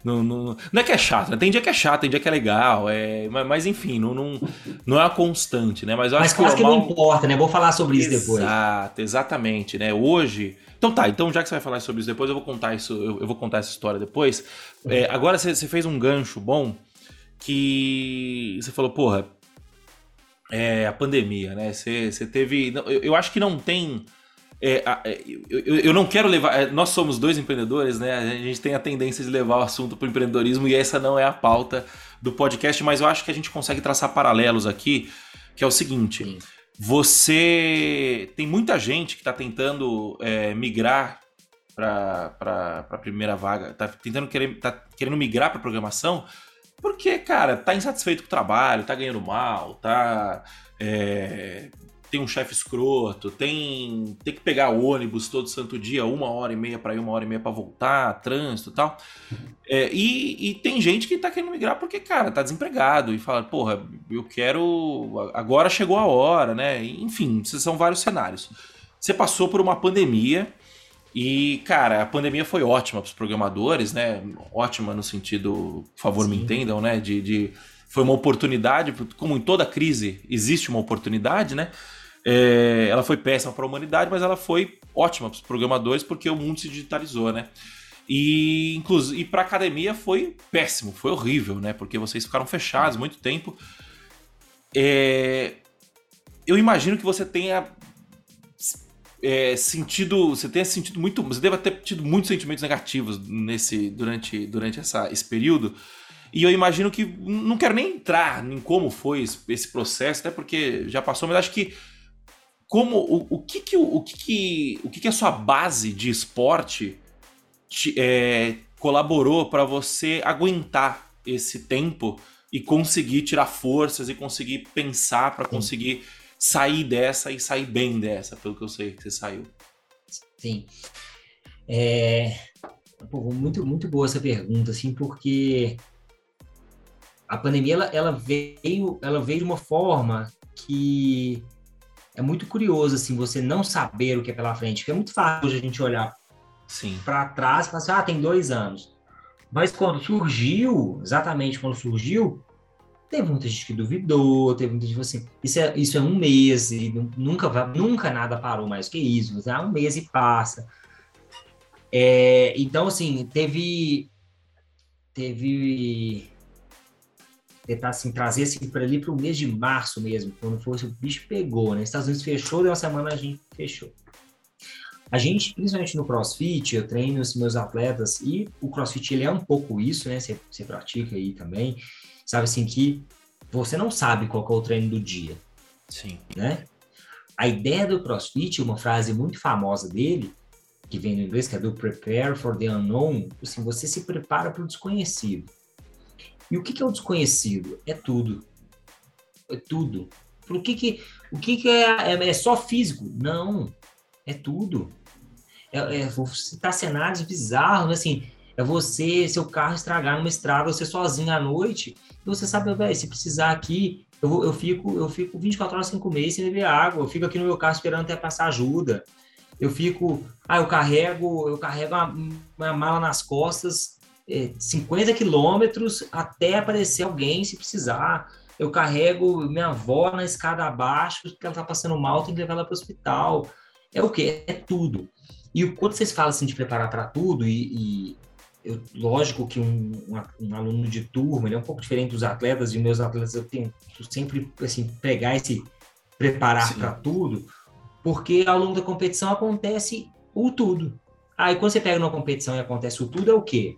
Não, não, não é que é chato, né? Tem dia que é chato, tem dia que é legal. É, mas, mas enfim, não, não, não é uma constante, né? Mas, mas quase que, que não importa, né? Vou falar sobre isso depois. Exato, exatamente, né? Hoje. Então tá, então já que você vai falar sobre isso depois, eu vou contar isso, eu, eu vou contar essa história depois. É, agora você, você fez um gancho bom que você falou, porra, é a pandemia, né? Você, você teve. Eu, eu acho que não tem é, é, eu, eu, não quero levar. É, nós somos dois empreendedores, né? A gente tem a tendência de levar o assunto para o empreendedorismo e essa não é a pauta do podcast, mas eu acho que a gente consegue traçar paralelos aqui, que é o seguinte: Sim. você tem muita gente que está tentando é, migrar para a primeira vaga, está tentando querer, tá querendo migrar para programação, porque, cara, tá insatisfeito com o trabalho, tá ganhando mal, tá. É, tem um chefe escroto, tem, tem que pegar ônibus todo santo dia, uma hora e meia para ir, uma hora e meia para voltar, trânsito e tal. É, e, e, tem gente que tá querendo migrar porque, cara, tá desempregado e fala, porra, eu quero. Agora chegou a hora, né? Enfim, são vários cenários. Você passou por uma pandemia e, cara, a pandemia foi ótima para os programadores, né? Ótima no sentido, por favor, Sim. me entendam, né? De, de, foi uma oportunidade, como em toda crise existe uma oportunidade, né? É, ela foi péssima para a humanidade, mas ela foi ótima para os programadores porque o mundo se digitalizou, né? E, inclusive, e para a academia foi péssimo, foi horrível, né? Porque vocês ficaram fechados muito tempo. É, eu imagino que você tenha é, sentido, você tenha sentido muito, você deve ter tido muitos sentimentos negativos nesse durante, durante essa, esse período. E eu imagino que não quero nem entrar em como foi esse processo, até porque já passou, mas acho que como o, o que que o, que que o que que a sua base de esporte te, é, colaborou para você aguentar esse tempo e conseguir tirar forças e conseguir pensar para conseguir sair dessa e sair bem dessa, pelo que eu sei que você saiu. Sim. É... Pô, muito, muito boa essa pergunta, assim, porque a pandemia ela, ela, veio, ela veio de uma forma que é muito curioso assim você não saber o que é pela frente, porque é muito fácil a gente olhar para trás e falar assim, ah, tem dois anos. Mas quando surgiu, exatamente quando surgiu, teve muita gente que duvidou, teve muita gente assim, isso é, isso é um mês e nunca, nunca nada parou mais que isso, é um mês e passa. É, então, assim, teve, teve tentar assim, trazer assim, para ali para o mês de março mesmo, quando fosse o bicho pegou, né? Estados Unidos fechou, deu uma semana a gente fechou. A gente, principalmente no CrossFit, eu treino os meus atletas e o CrossFit ele é um pouco isso, né? Você, você pratica aí também, sabe assim que você não sabe qual é o treino do dia. Sim. Né? A ideia do CrossFit, uma frase muito famosa dele, que vem no inglês, que é do prepare for the unknown, assim, você se prepara para o desconhecido. E o que, é o desconhecido? É tudo. É tudo. O que, que, o que, que é, é, é só físico? Não. É tudo. É, é, vou citar cenários bizarros, assim, é você, seu carro estragar numa estrada, você sozinho à noite, e você sabe, velho, se precisar aqui, eu, vou, eu, fico, eu fico 24 horas sem comer e sem beber água, eu fico aqui no meu carro esperando até passar ajuda. eu fico, ah, eu carrego, eu carrego uma, uma mala nas costas, 50 quilômetros até aparecer alguém se precisar. Eu carrego minha avó na escada abaixo, porque ela tá passando mal, tem que levar ela para o hospital. É o quê? É tudo. E quando vocês falam assim de preparar para tudo, e, e eu, lógico que um, um, um, aluno de turma, ele é um pouco diferente dos atletas, e meus atletas eu tento sempre assim, pegar esse preparar para tudo, porque ao longo da competição acontece o tudo. Aí quando você pega numa competição e acontece o tudo, é o quê?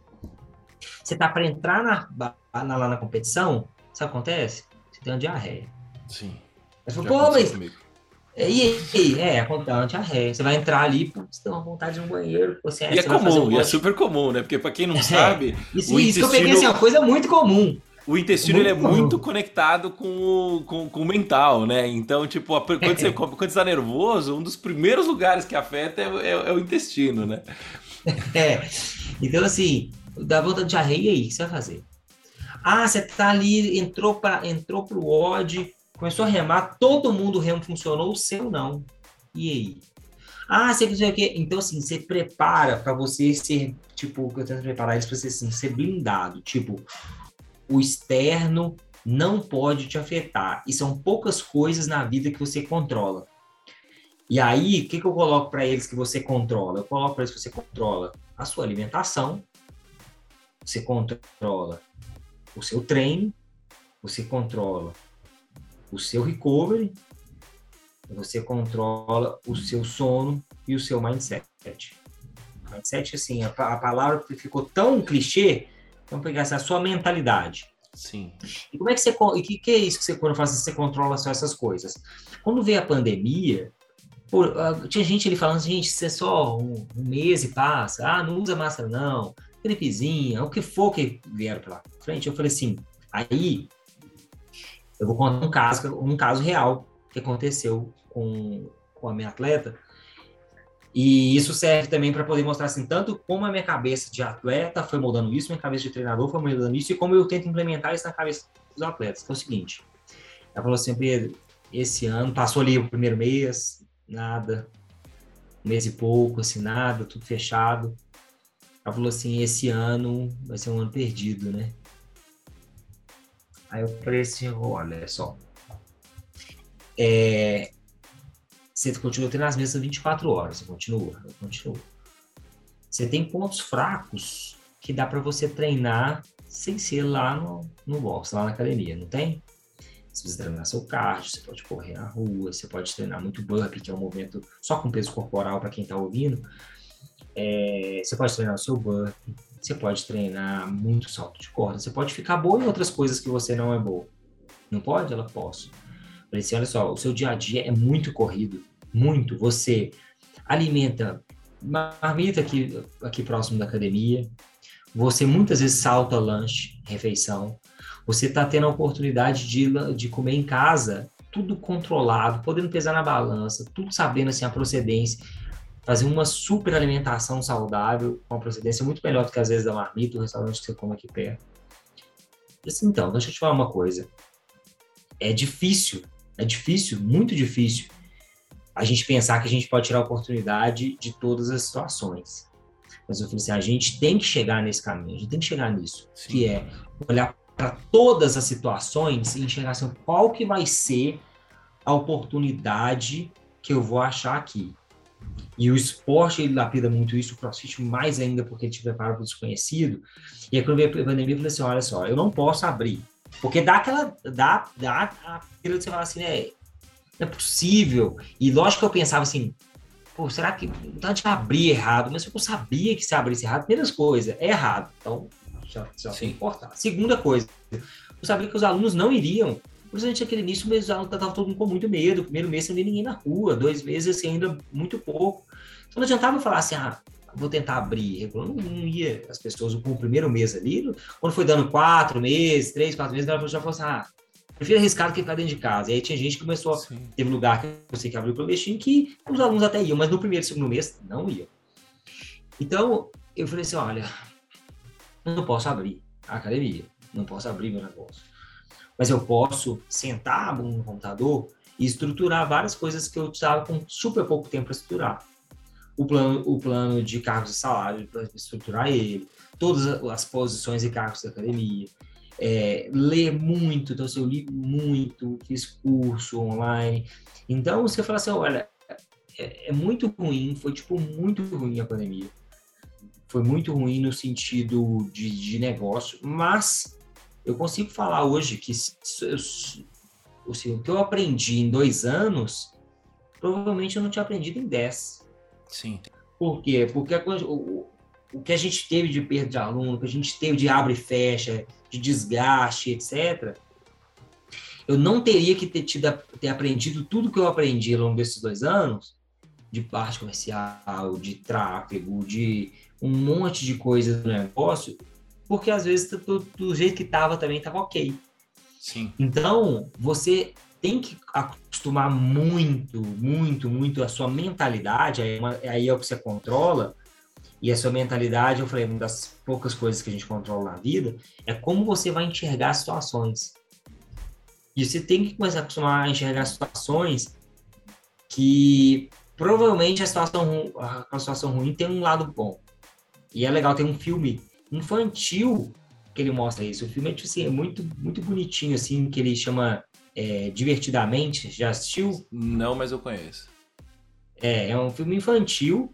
Você tá para entrar na, na, lá na competição, sabe o que acontece? Você tem uma diarreia. Sim. Aí você fala, pô, mas. Comigo. E aí, é, acontece a ré. Você vai entrar ali, você tem uma vontade de um banheiro. Você, e é comum, um e é super comum, né? Porque para quem não é, sabe. Isso, o isso intestino... que eu peguei assim, uma coisa muito comum. O intestino muito ele é muito conectado com o, com, com o mental, né? Então, tipo, quando você, quando você tá nervoso, um dos primeiros lugares que afeta é, é, é o intestino, né? <laughs> É. Então, assim, dá vontade de arreia, aí, o que você vai fazer? Ah, você tá ali, entrou, pra, entrou pro ódio Começou a remar, todo mundo o remo funcionou, o seu não. E aí? Ah, você quer o quê? Então, assim, você prepara para você ser, tipo, eu tento preparar isso para você assim, ser blindado. Tipo, o externo não pode te afetar. E são poucas coisas na vida que você controla. E aí, o que, que eu coloco para eles que você controla? Eu coloco para eles que você controla a sua alimentação, você controla o seu treino, você controla o seu recovery, você controla o seu sono e o seu mindset. Mindset, assim, a, a palavra ficou tão clichê, vamos pegar essa a sua mentalidade. Sim. E como é que você. E que, que é isso que você, quando faz, você controla só essas coisas? Quando veio a pandemia, pô, tinha gente ali falando, gente, isso é só um, um, mês e passa. Ah, não usa máscara, não. Gripezinha, o que for que vieram pela frente. Eu falei assim, aí eu vou contar um caso, um caso real que aconteceu com, com a minha atleta. E isso serve também para poder mostrar assim, tanto como a minha cabeça de atleta foi mudando isso, minha cabeça de treinador foi mudando isso, e como eu tento implementar isso na cabeça dos atletas. Que é o seguinte: ela falou assim, Pedro, esse ano passou ali o primeiro mês, nada, um mês e pouco, assim, nada, tudo fechado. Ela falou assim: esse ano vai ser um ano perdido, né? Aí eu falei assim, olha só, é, você continua tendo as mesmas 24 horas, você continua, eu continuo. Você tem pontos fracos que dá para você treinar sem ser lá no, no box, lá na academia, não tem? Você precisa treinar seu cardio, você pode correr na rua, você pode treinar muito burpee, que é um movimento só com peso corporal para quem está ouvindo. É, você pode treinar o seu burpee, você pode treinar muito salto de corda, você pode ficar boa em outras coisas que você não é boa. Não pode? Ela posso. Falei assim, olha só, o seu dia a dia é muito corrido, muito. Você alimenta marmita aqui, aqui próximo da academia, você muitas vezes salta lanche, refeição, você está tendo a oportunidade de, de comer em casa, tudo controlado, podendo pesar na balança, tudo sabendo assim a procedência fazer uma super alimentação saudável, com uma procedência muito melhor do que às vezes da marmita, o restaurante que você come aqui perto. Assim, então, deixa eu te falar uma coisa. É difícil, é difícil, muito difícil, a gente pensar que a gente pode tirar a oportunidade de todas as situações. Mas eu falei assim, a gente tem que chegar nesse caminho, a gente tem que chegar nisso, Sim. que é olhar para todas as situações e enxergar assim, qual que vai ser a oportunidade que eu vou achar aqui. E o esporte, ele lapida muito isso, o crossfit mais ainda, porque ele te prepara para o desconhecido. E aí, quando veio a pandemia, eu falei assim: olha só, eu não posso abrir. Porque dá aquela. dá, dá a de você falar assim, né? Não é possível. E lógico que eu pensava assim, pô, será que. Não de abrir errado, mas eu sabia que se abrisse errado, primeiras coisas, é errado. Então, já, já tem que importar. Segunda coisa, eu sabia que os alunos não iriam Principalmente aquele início, o mês estava todo mundo com muito medo. Primeiro mês sem ninguém na rua, dois meses assim, ainda muito pouco. Então não adiantava falar assim, ah, vou tentar abrir. Não, não ia as pessoas com o primeiro mês ali. Quando foi dando quatro meses, três, quatro meses, ela já falou assim, ah, prefiro arriscar do que ficar dentro de casa. E aí tinha gente que começou, Sim. teve lugar que eu sei que abriu clandestino que os alunos até iam, mas no primeiro e segundo mês não iam. Então, eu falei assim, olha, não posso abrir a academia, não posso abrir meu negócio mas eu posso sentar no computador e estruturar várias coisas que eu estava com super pouco tempo para estruturar. o plano, o plano de cargos e salário para estruturar ele, todas as posições e cargos da academia, é, ler muito, então assim, eu li muito, fiz curso online. Então você fala assim, olha, é, é muito ruim, foi tipo muito ruim a pandemia. Foi muito ruim no sentido de, de negócio, mas eu consigo falar hoje que o que eu aprendi em dois anos, provavelmente eu não tinha aprendido em dez. Sim. Por quê? Porque a o, o que a gente teve de perda de aluno, o que a gente teve de abre e fecha, de desgaste, etc., eu não teria que ter, tido, ter aprendido tudo que eu aprendi ao longo desses dois anos, de parte comercial, de tráfego, de um monte de coisas do negócio, porque às vezes do, do jeito que estava também estava ok. Sim. Então, você tem que acostumar muito, muito, muito a sua mentalidade, aí, é aí é o que você controla, e a sua mentalidade, eu falei, uma das poucas coisas que a gente controla na vida, é como você vai enxergar as situações. E você tem que começar a acostumar a enxergar situações que provavelmente a situação, a situação ruim tem um lado bom. E é legal ter um filme infantil que ele mostra isso. O filme é, tipo assim, é muito, muito bonitinho, assim, que ele chama é, Divertidamente. Já assistiu? Não, mas eu conheço. É, é um filme infantil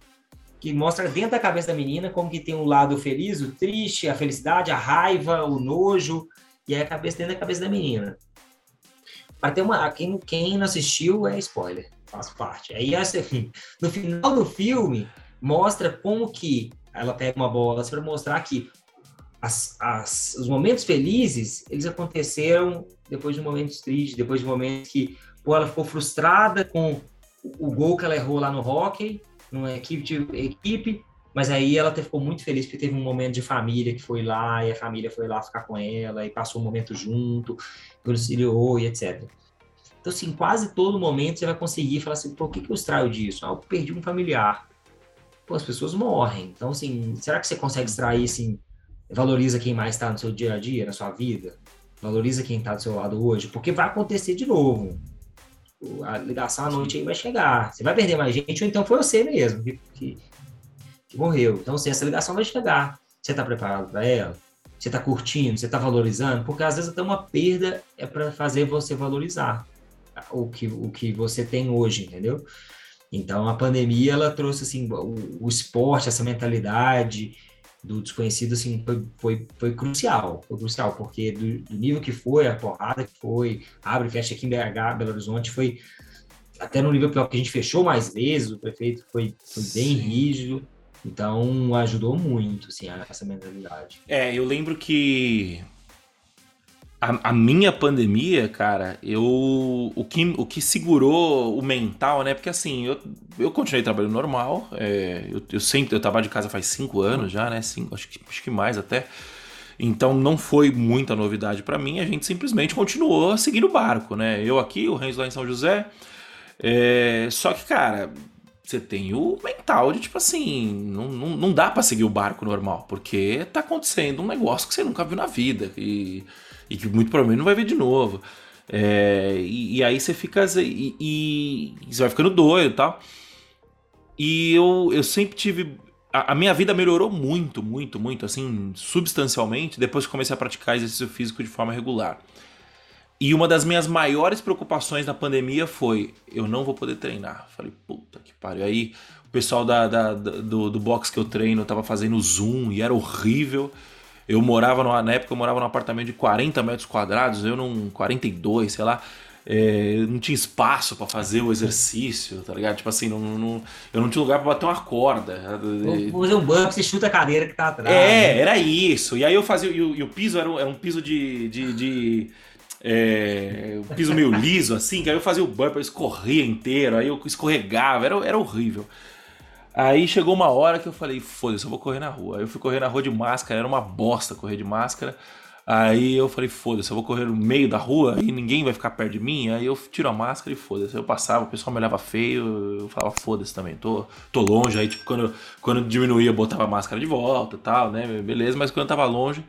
que mostra dentro da cabeça da menina como que tem um lado feliz, o triste, a felicidade, a raiva, o nojo, e aí a cabeça dentro da cabeça da menina. Tem uma. Quem, quem não assistiu é spoiler, faz parte. Aí assim, <laughs> no final do filme, mostra como que ela pega uma bola para mostrar que as, as, os momentos felizes, eles aconteceram depois de momentos tristes, depois de momentos que pô, ela ficou frustrada com o gol que ela errou lá no hockey, numa equipe, de, equipe mas aí ela ficou muito feliz porque teve um momento de família que foi lá e a família foi lá ficar com ela e passou um momento junto, conciliou e etc. Então, assim, quase todo momento você vai conseguir falar assim, por que, que eu extraio disso? Ah, eu perdi um familiar. Pô, as pessoas morrem. Então, assim, será que você consegue extrair, assim, valoriza quem mais está no seu dia a dia, na sua vida? Valoriza quem está do seu lado hoje? Porque vai acontecer de novo. A ligação à noite aí vai chegar. Você vai perder mais gente, ou então foi você mesmo que, que, que morreu. Então, assim, essa ligação vai chegar. Você está preparado para ela? Você está curtindo? Você está valorizando? Porque às vezes até uma perda é para fazer você valorizar o que, o que você tem hoje, entendeu? Então, a pandemia, ela trouxe, assim, o, o esporte, essa mentalidade do desconhecido, assim, foi, foi, foi crucial, foi crucial, porque do, do, nível que foi, a porrada que foi, abre e fecha aqui em BH, Belo Horizonte, foi até no nível pior que a gente fechou mais vezes, o prefeito foi, foi bem rígido, então ajudou muito, assim, essa mentalidade. É, eu lembro que a, a, minha pandemia, cara, eu. O que, o que segurou o mental, né? Porque assim, eu, eu continuei trabalhando normal. É, eu, eu sempre. Eu trabalho de casa faz cinco anos já, né? Cinco, acho, que, acho que mais até. Então não foi muita novidade para mim. A gente simplesmente continuou seguindo o barco, né? Eu aqui, o Renzo lá em São José. É, só que, cara, você tem o mental de tipo assim, não, não, não dá para seguir o barco normal, porque tá acontecendo um negócio que você nunca viu na vida. E e que muito provavelmente não vai ver de novo. É, e, e, aí você fica. E, e, você vai ficando doido e tal. E eu, eu sempre tive. A, a, minha vida melhorou muito, muito, muito, assim, substancialmente, depois que comecei a praticar exercício físico de forma regular. E uma das minhas maiores preocupações na pandemia foi: eu não vou poder treinar. Falei, puta que pariu. Aí o pessoal da, da, da do, do box que eu treino tava fazendo Zoom e era horrível. Eu morava, numa, na época, eu morava num apartamento de 40 metros quadrados, eu num 42, sei lá. É, não tinha espaço para fazer o exercício, tá ligado? Tipo assim, não, não, eu não tinha lugar para bater uma corda. Vou fazer um banco, você chuta a cadeira que tá atrás. É, né? era isso. E aí eu fazia. E o, e o piso era um, era um piso de. de, de é, um piso meio liso, assim, que aí eu fazia o bump, eu escorria inteiro, aí eu escorregava, era, era horrível. Aí chegou uma hora que eu falei, foda-se, eu vou correr na rua. Aí eu fui correr na rua de máscara, era uma bosta correr de máscara. Aí eu falei, foda-se, eu vou correr no meio da rua e ninguém vai ficar perto de mim. Aí eu tiro a máscara e foda-se. Eu passava, o pessoal me olhava feio, eu falava, foda-se também, tô, tô longe. Aí, tipo, quando, quando diminuía, eu botava a máscara de volta e tal, né? Beleza, mas quando eu tava longe.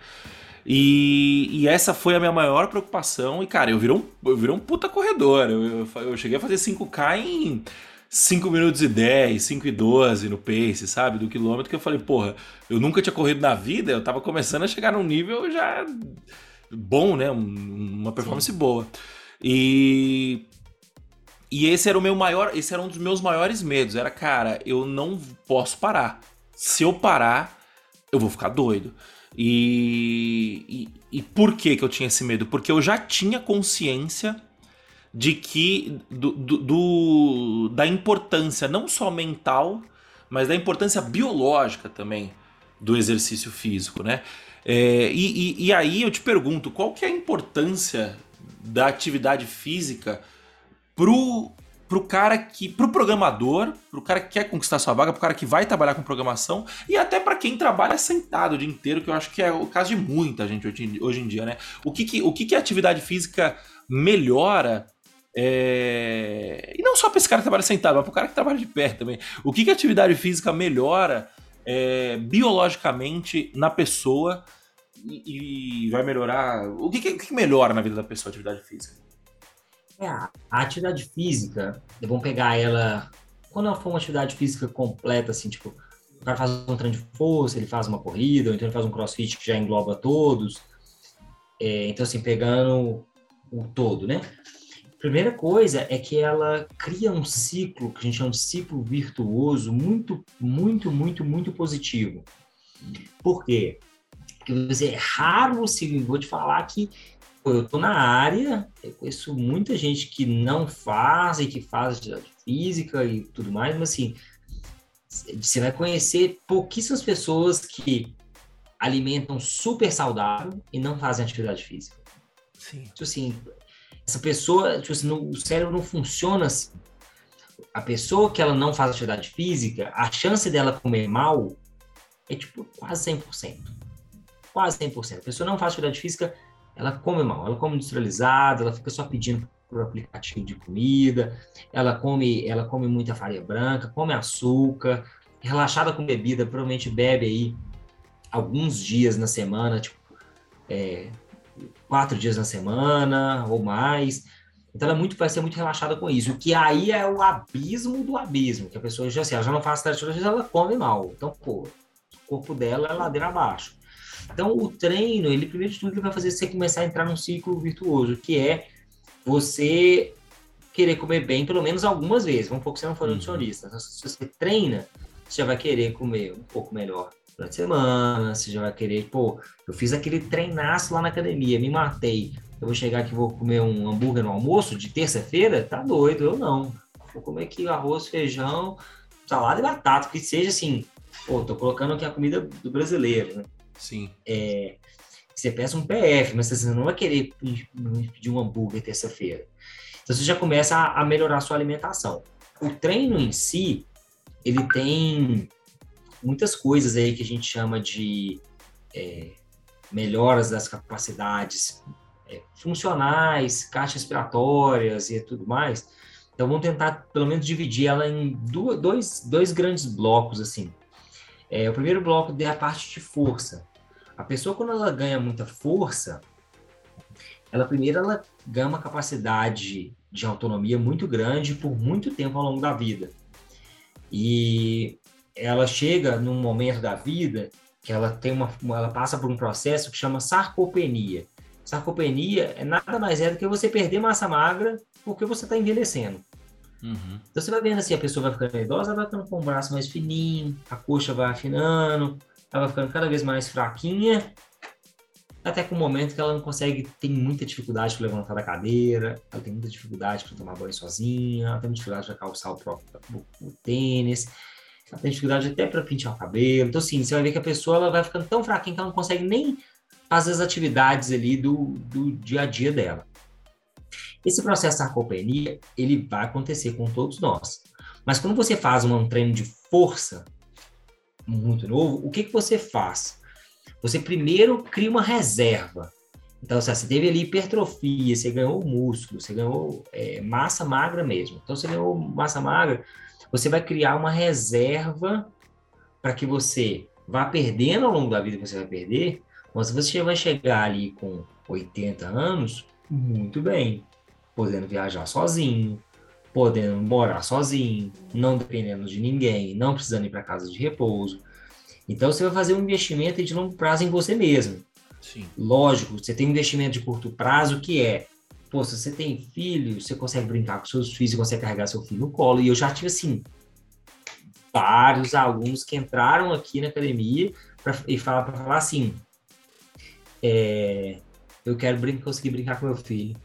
E, e, essa foi a minha maior preocupação. E, cara, eu virei um, eu virei um puta corredor. Eu, eu, eu cheguei a fazer 5K em 5 minutos e 10, 5 e 12 no pace, sabe? Do quilômetro, que eu falei, porra, eu nunca tinha corrido na vida, eu tava começando a chegar num nível já bom, né? Uma performance Sim. boa. E. E esse era o meu maior. Esse era um dos meus maiores medos. Era, cara, eu não posso parar. Se eu parar, eu vou ficar doido. E, e, e, por que, que eu tinha esse medo? Porque eu já tinha consciência de que do, do, da importância não só mental, mas da importância biológica também do exercício físico, né? É, e, e, e, aí eu te pergunto, qual que é a importância da atividade física pro, pro cara que. pro programador, pro cara que quer conquistar sua vaga, pro cara que vai trabalhar com programação e até para quem trabalha sentado o dia inteiro, que eu acho que é o caso de muita gente hoje, hoje em dia, né? O que, que, o que, que a atividade física melhora é... E não só para esse cara que trabalha sentado, mas para o cara que trabalha de pé também. O que, que a atividade física melhora é, biologicamente na pessoa e, e vai melhorar. O que, que, que, melhora na vida da pessoa a atividade física? É, a atividade física, vamos pegar ela. Quando ela for uma atividade física completa, assim, tipo, o cara faz um treino de força, ele faz uma corrida, ou então ele faz um crossfit que já engloba todos. É, então, assim, pegando o todo, né? Primeira coisa é que ela cria um ciclo, que a gente chama de ciclo virtuoso, muito, muito, muito, muito positivo. Por quê? Porque você é raro, assim, vou te falar que pô, eu tô na área, eu conheço muita gente que não faz e que faz atividade física e tudo mais, mas assim, você vai conhecer pouquíssimas pessoas que alimentam super saudável e não fazem atividade física. Sim. Tipo assim, essa pessoa, tipo assim, o cérebro não funciona assim. A pessoa que ela não faz atividade física, a chance dela comer mal é tipo quase 100%. Quase 100%. A pessoa não faz atividade física, ela come mal. Ela come industrializada, ela fica só pedindo por aplicativo de comida, ela come, ela come muita farinha branca, come açúcar, relaxada com bebida, provavelmente bebe aí alguns dias na semana, tipo, é, quatro dias na semana ou mais. Então ela é muito, vai ser muito relaxada com isso. Que aí é o abismo do abismo, que a pessoa já, assim, ela já não faz de ela come mal. Então, pô, o corpo dela é ladeira abaixo. Então, o treino, ele primeiro de tudo ele vai fazer você começar a entrar num ciclo virtuoso, que é você querer comer bem pelo menos algumas vezes. Vamos supor que você não for uhum. nutricionista. Então, se você treina, você já vai querer comer um pouco melhor durante a semana, você já vai querer, pô, eu fiz aquele treinaço lá na academia, me matei. Eu vou chegar aqui e vou comer um hambúrguer no almoço de terça-feira? Tá doido, eu não. Vou comer aqui arroz, feijão, salada e batata, que seja assim, pô, tô colocando aqui a comida do brasileiro, né? Sim. É, você peça um PF, mas você não vai querer pedir um hambúrguer terça-feira. Então você já começa a melhorar a sua alimentação. O treino em si, ele tem muitas coisas aí que a gente chama de é, melhoras das capacidades é, funcionais, caixas respiratórias e tudo mais. Então vamos tentar pelo menos dividir ela em duas, dois, dois grandes blocos assim. É, o primeiro bloco é a parte de força. A pessoa quando ela ganha muita força, ela primeiro ela ganha uma capacidade de autonomia muito grande por muito tempo ao longo da vida. E ela chega num momento da vida que ela tem uma, ela passa por um processo que chama sarcopenia. Sarcopenia é nada mais é do que você perder massa magra porque você está envelhecendo. Uhum. Então você vai vendo assim, a pessoa vai ficando idosa, ela vai ficando com o braço mais fininho, a coxa vai afinando, ela vai ficando cada vez mais fraquinha, até com o momento que ela não consegue, tem muita dificuldade para levantar da cadeira, ela tem muita dificuldade para tomar banho sozinha, ela tem muita dificuldade para calçar o próprio o, o tênis tem dificuldade até para pintar o cabelo. Então, assim, você vai ver que a pessoa ela vai ficando tão fraquinha que ela não consegue nem fazer as atividades ali do, do dia a dia dela. Esse processo de sarcopenia, ele vai acontecer com todos nós. Mas quando você faz um treino de força muito novo, o que, que você faz? Você primeiro cria uma reserva. Então, assim, você teve ali hipertrofia, você ganhou músculo, você ganhou é, massa magra mesmo. Então, você ganhou massa magra, você vai criar uma reserva para que você vá perdendo ao longo da vida, você vai perder, mas você vai chegar ali com 80 anos, muito bem, podendo viajar sozinho, podendo morar sozinho, não dependendo de ninguém, não precisando ir para casa de repouso. Então você vai fazer um investimento de longo prazo em você mesmo. Sim. Lógico, você tem um investimento de curto prazo que é, pô, se você tem filho, você consegue brincar com seus filhos, você consegue carregar seu filho no colo. E eu já tive assim vários alunos que entraram aqui na academia pra, e falar para falar assim, é, eu quero conseguir brincar com meu filho.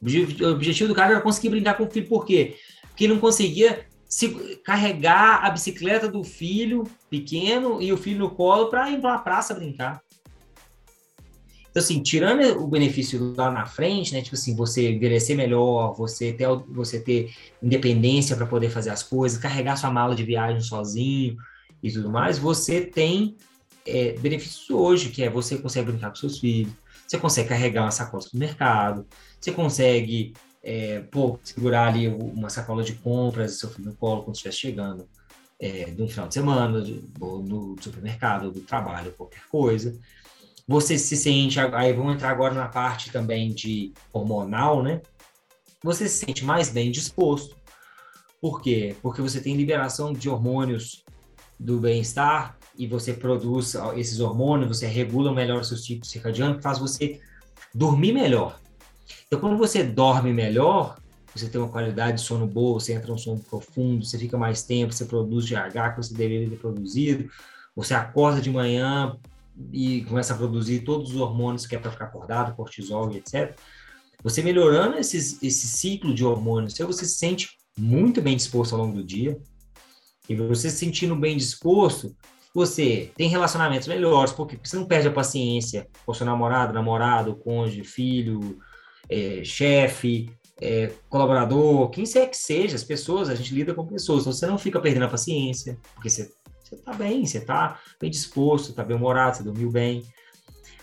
O objetivo do cara era conseguir brincar com o filho, por quê? Porque ele não conseguia se, carregar a bicicleta do filho pequeno e o filho no colo para ir para a praça brincar. Então, assim, tirando o benefício lá na frente, né? Tipo assim, você envelhecer melhor, você ter, você ter independência para poder fazer as coisas, carregar sua mala de viagem sozinho e tudo mais, você tem é, benefícios hoje, que é você consegue brincar com seus filhos, você consegue carregar uma sacola do mercado, você consegue é, pô, segurar ali uma sacola de compras, seu filho no colo quando estiver chegando é, final de semana, ou no supermercado, ou do trabalho, qualquer coisa. Você se sente, aí vamos entrar agora na parte também de hormonal, né? Você se sente mais bem disposto. Por quê? Porque você tem liberação de hormônios do bem-estar e você produz esses hormônios, você regula melhor os seus ciclos circadianos, faz você dormir melhor. Então, quando você dorme melhor, você tem uma qualidade de sono boa, você entra num sono profundo, você fica mais tempo, você produz GH que você deveria ter produzido, você acorda de manhã e começa a produzir todos os hormônios que é para ficar acordado, cortisol e etc. Você melhorando esses, esse ciclo de hormônios, você se sente muito bem disposto ao longo do dia. E você se sentindo bem disposto, você tem relacionamentos melhores, porque você não perde a paciência com seu namorado, namorado, cônjuge, filho, é, chefe, é, colaborador, quem quer que seja, as pessoas, a gente lida com pessoas, então você não fica perdendo a paciência, porque você, você tá bem, você tá bem disposto, tá bem humorado, você dormiu bem,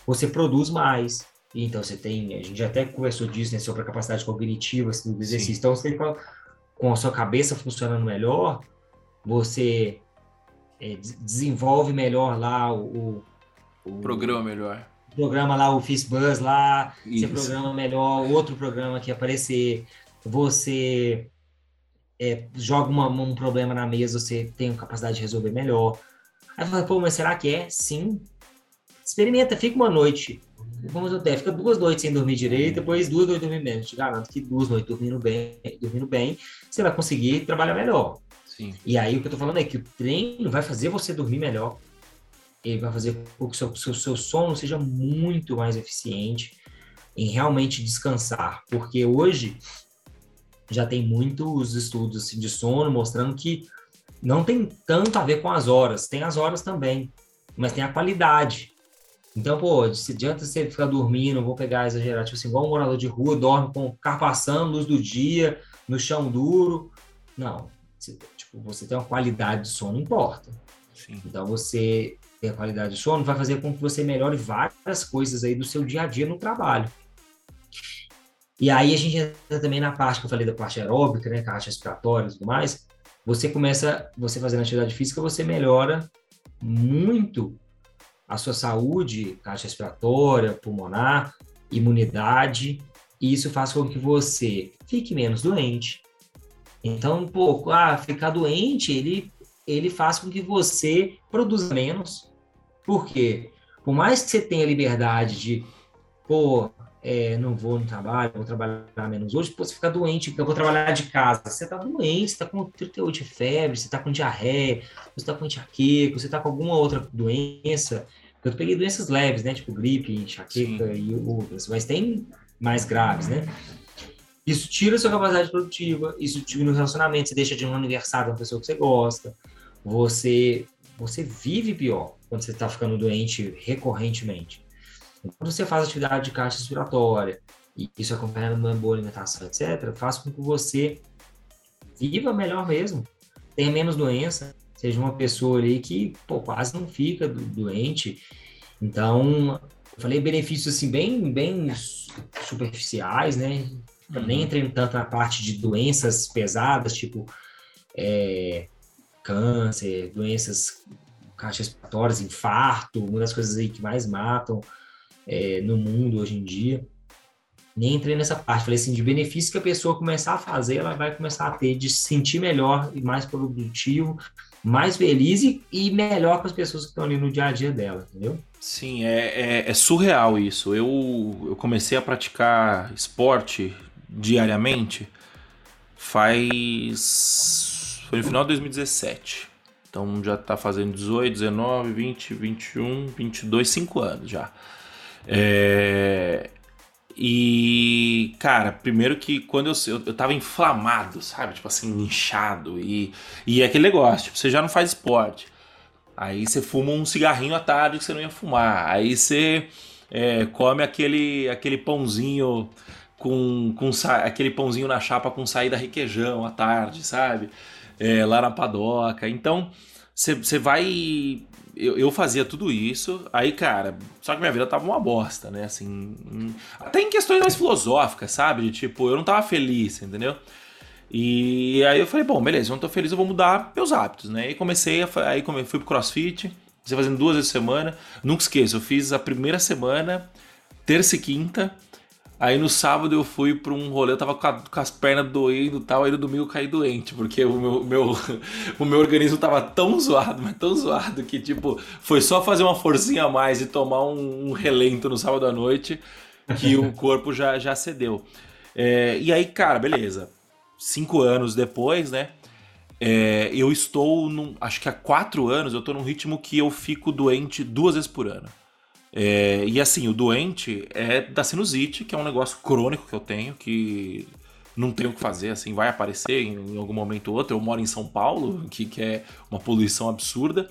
você produz mais, então você tem, a gente até conversou disso, né, sobre a capacidade cognitiva assim, do exercício, Sim. então você com a sua cabeça funcionando melhor, você é, desenvolve melhor lá o, o, programa melhor. Programa lá o Buzz lá, Isso. você programa melhor outro programa que aparecer. Você é, joga uma, um problema na mesa, você tem capacidade de resolver melhor. Aí fala, pô, mas será que é? Sim. Experimenta, fica uma noite. Vamos até, fica duas noites sem dormir direito, depois duas noites dormindo bem. Eu te garanto que duas noites dormindo bem, dormindo bem, você vai conseguir trabalhar melhor. Sim. E aí o que eu tô falando é que o treino vai fazer você dormir melhor. Ele vai fazer com que o seu, seu, seu sono seja muito mais eficiente em realmente descansar. Porque hoje já tem muitos estudos assim, de sono mostrando que não tem tanto a ver com as horas, tem as horas também, mas tem a qualidade. Então, pô, se adianta você ficar dormindo, vou pegar exagerar, tipo assim, igual um morador de rua, dorme com o carro passando, luz do dia, no chão duro. Não, Tipo, você ter uma qualidade de sono importa. Sim. Então, você ter a qualidade de sono vai fazer com que você melhore várias coisas aí do seu dia a dia no trabalho. E aí a gente entra também na parte que eu falei da parte aeróbica, né, caixa respiratória e tudo mais. Você começa, você fazendo atividade física, você melhora muito a sua saúde, caixa respiratória, pulmonar, imunidade, e isso faz com que você fique menos doente, então, um pouco, ah, ficar doente, ele, ele faz com que você produza menos. Por quê? Por mais que você tenha liberdade de, pô, é, não vou no trabalho, vou trabalhar menos hoje, pô, você fica doente, eu vou trabalhar de casa. Você tá doente, você tá com 38 de febre, você tá com diarreia, você tá com enxaqueca, você tá com alguma outra doença. Eu peguei doenças leves, né? Tipo gripe, enxaqueca Sim. e outras, mas tem mais graves, né? Isso tira a sua capacidade produtiva, isso tira o relacionamento, você deixa de um aniversário com uma pessoa que você gosta, você, você vive pior quando você está ficando doente recorrentemente. Quando você faz atividade de caixa respiratória, e isso acompanhado de uma boa alimentação, etc., faz com que você viva melhor mesmo, tenha menos doença, seja uma pessoa ali que pô, quase não fica doente. Então, eu falei benefícios assim bem, bem superficiais, né? Uhum. Nem entrei tanto na parte de doenças pesadas, tipo é, câncer, doenças cardiorrespiratórias, infarto, uma das coisas aí que mais matam é, no mundo hoje em dia. nem entrei nessa parte. Falei assim, de benefício que a pessoa começar a fazer, ela vai começar a ter de se sentir melhor e mais produtivo, mais feliz e, e melhor com as pessoas que estão ali no dia a dia dela, entendeu? Sim, é, é, é surreal isso. Eu, eu comecei a praticar esporte diariamente faz. Foi no final de 2017. Então já tá fazendo 18, 19, 20, 21, 22, 5 anos já. É... E, cara, primeiro que quando eu, eu, eu tava inflamado, sabe? Tipo assim, inchado. E, e é aquele negócio, tipo, você já não faz esporte. Aí você fuma um cigarrinho à tarde que você não ia fumar. Aí você é, come aquele, aquele pãozinho com, com aquele pãozinho na chapa com saída requeijão à tarde, sabe? É, lá na padoca. Então, você vai eu, eu, fazia tudo isso, aí, cara, só que minha vida tava uma bosta, né? Assim, até em questões mais filosóficas, sabe? De tipo, eu não tava feliz, entendeu? E aí eu falei, bom, beleza, eu não tô feliz, eu vou mudar meus hábitos, né? E comecei, a, aí fui pro crossfit, comecei fazendo duas vezes por semana, nunca esqueço, eu fiz a primeira semana, terça e quinta, Aí no sábado eu fui pra um rolê, eu tava com, a, com as pernas doendo e tal, aí no domingo eu caí doente, porque o meu, meu, <laughs> o meu organismo tava tão zoado, mas tão zoado, que tipo, foi só fazer uma forcinha a mais e tomar um, um relento no sábado à noite que o <laughs> corpo já, já cedeu. É, e aí, cara, beleza. Cinco anos depois, né? É, eu estou, num, acho que há quatro anos, eu tô num ritmo que eu fico doente duas vezes por ano. É, e assim, o doente é da sinusite, que é um negócio crônico que eu tenho, que não tenho o que fazer, assim, vai aparecer em, algum momento ou outro. Eu moro em São Paulo, que, que é uma poluição absurda.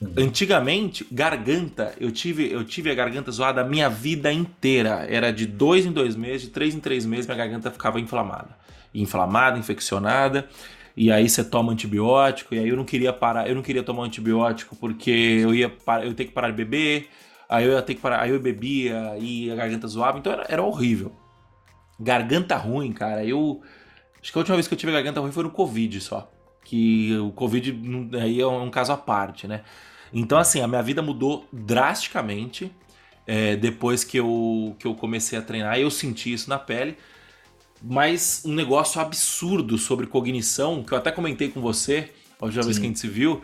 Uhum. Antigamente, garganta, eu tive, eu tive a garganta zoada a minha vida inteira. Era de dois em dois meses, de três em três meses, minha garganta ficava inflamada. Inflamada, infeccionada. E aí você toma antibiótico, e aí eu não queria parar, eu não queria tomar antibiótico porque eu ia eu ter que parar de beber aí eu ia ter que parar, aí eu bebia e a garganta zoava, então era, era horrível. Garganta ruim, cara, eu. Acho que a última vez que eu tive garganta ruim foi no Covid só. Que o Covid aí é um caso à parte, né? Então, assim, a minha vida mudou drasticamente é, depois que eu, que eu comecei a treinar. Eu senti isso na pele. Mas um negócio absurdo sobre cognição, que eu até comentei com você, a última Sim. vez que a gente se viu,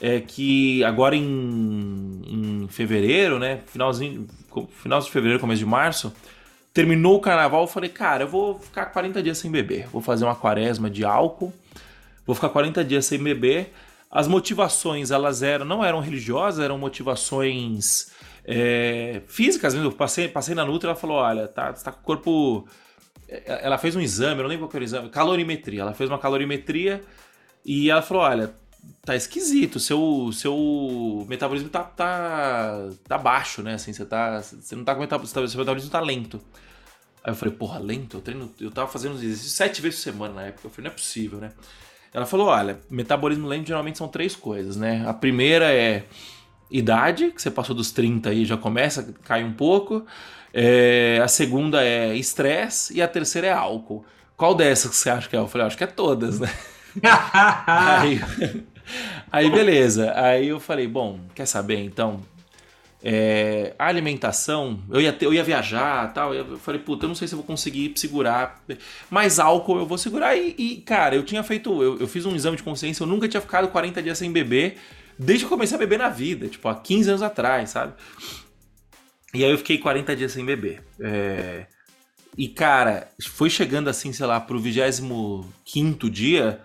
é que agora em, em fevereiro, né? Finalzinho, final de fevereiro, começo de março, terminou o carnaval, eu falei, cara, eu vou ficar 40 dias sem beber. Vou fazer uma quaresma de álcool, vou ficar 40 dias sem beber. As motivações, elas eram, não eram religiosas, eram motivações é, físicas mesmo. Eu passei, passei na Nutra ela falou: olha, tá, tá com o corpo. É, ela fez um exame, eu não lembro qual era o exame, calorimetria. Ela fez uma calorimetria e ela falou: olha, tá esquisito, seu seu metabolismo tá, tá, tá baixo, né? Assim, você tá você não tá com metabolismo, seu metabolismo tá lento. Aí eu falei, porra, lento? Eu treino, eu tava fazendo exercícios sete vezes por semana na época. Eu falei, não é possível, né? Ela falou, olha, metabolismo lento geralmente são três coisas, né? A primeira é idade, que você passou dos 30 aí já começa a cair um pouco. É, a segunda é estresse e a terceira é álcool. Qual dessas que você acha que é? Eu falei, acho que é todas, né? <laughs> aí, <laughs> aí, beleza. Aí eu falei, bom, quer saber então? É, a alimentação, eu ia, ter, eu ia viajar tal. Eu falei, puta, eu não sei se eu vou conseguir segurar. Mas álcool eu vou segurar. E, e cara, eu tinha feito. Eu, eu, fiz um exame de consciência, eu nunca tinha ficado 40 dias sem beber, desde que eu comecei a beber na vida, tipo, há 15 anos atrás, sabe? E aí eu fiquei 40 dias sem beber. É, e, cara, foi chegando assim, sei lá, pro 25 dia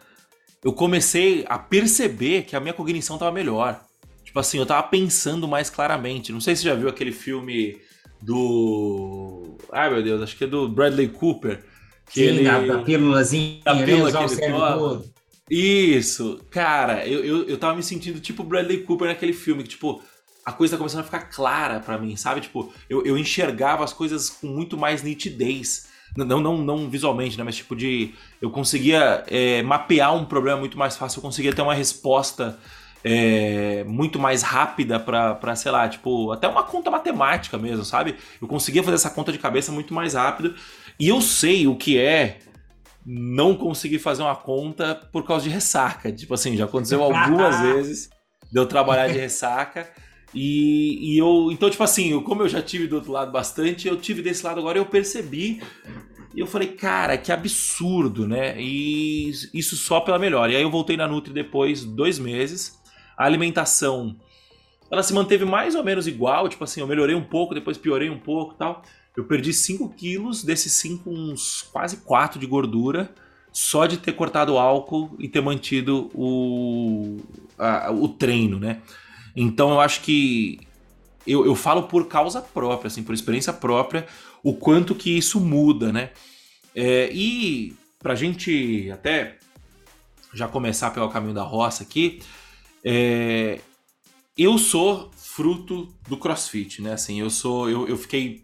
eu comecei a perceber que a minha cognição tava melhor. Tipo assim, eu tava pensando mais claramente. Não sei se você já viu aquele filme do. Ai meu Deus, acho que é do Bradley Cooper. Que Sim, ele... da, da pílulazinha, da pílula que ele toma. Isso, cara, eu, eu, eu tava me sentindo tipo Bradley Cooper naquele filme, que tipo, a coisa tá começando a ficar clara para mim, sabe? Tipo, eu, eu enxergava as coisas com muito mais nitidez. Não, não, não visualmente, né? Mas tipo de. Eu conseguia é, mapear um problema muito mais fácil, eu conseguia ter uma resposta é, muito mais rápida para, sei lá, tipo, até uma conta matemática mesmo, sabe? Eu conseguia fazer essa conta de cabeça muito mais rápido. E eu sei o que é não conseguir fazer uma conta por causa de ressaca. Tipo assim, já aconteceu <laughs> algumas vezes de eu trabalhar de ressaca. E, e eu, então, tipo assim, como eu já tive do outro lado bastante, eu tive desse lado agora eu percebi. E eu falei, cara, que absurdo, né? E isso só pela melhor. E aí eu voltei na Nutri depois, dois meses. A alimentação, ela se manteve mais ou menos igual. Tipo assim, eu melhorei um pouco, depois piorei um pouco tal. Eu perdi 5 quilos, desses 5, uns quase 4 de gordura, só de ter cortado o álcool e ter mantido o, a, o treino, né? Então eu acho que eu, eu falo por causa própria, assim, por experiência própria, o quanto que isso muda, né? É, e pra gente até já começar pelo caminho da roça aqui, é, eu sou fruto do CrossFit, né? Assim, eu sou, eu, eu fiquei,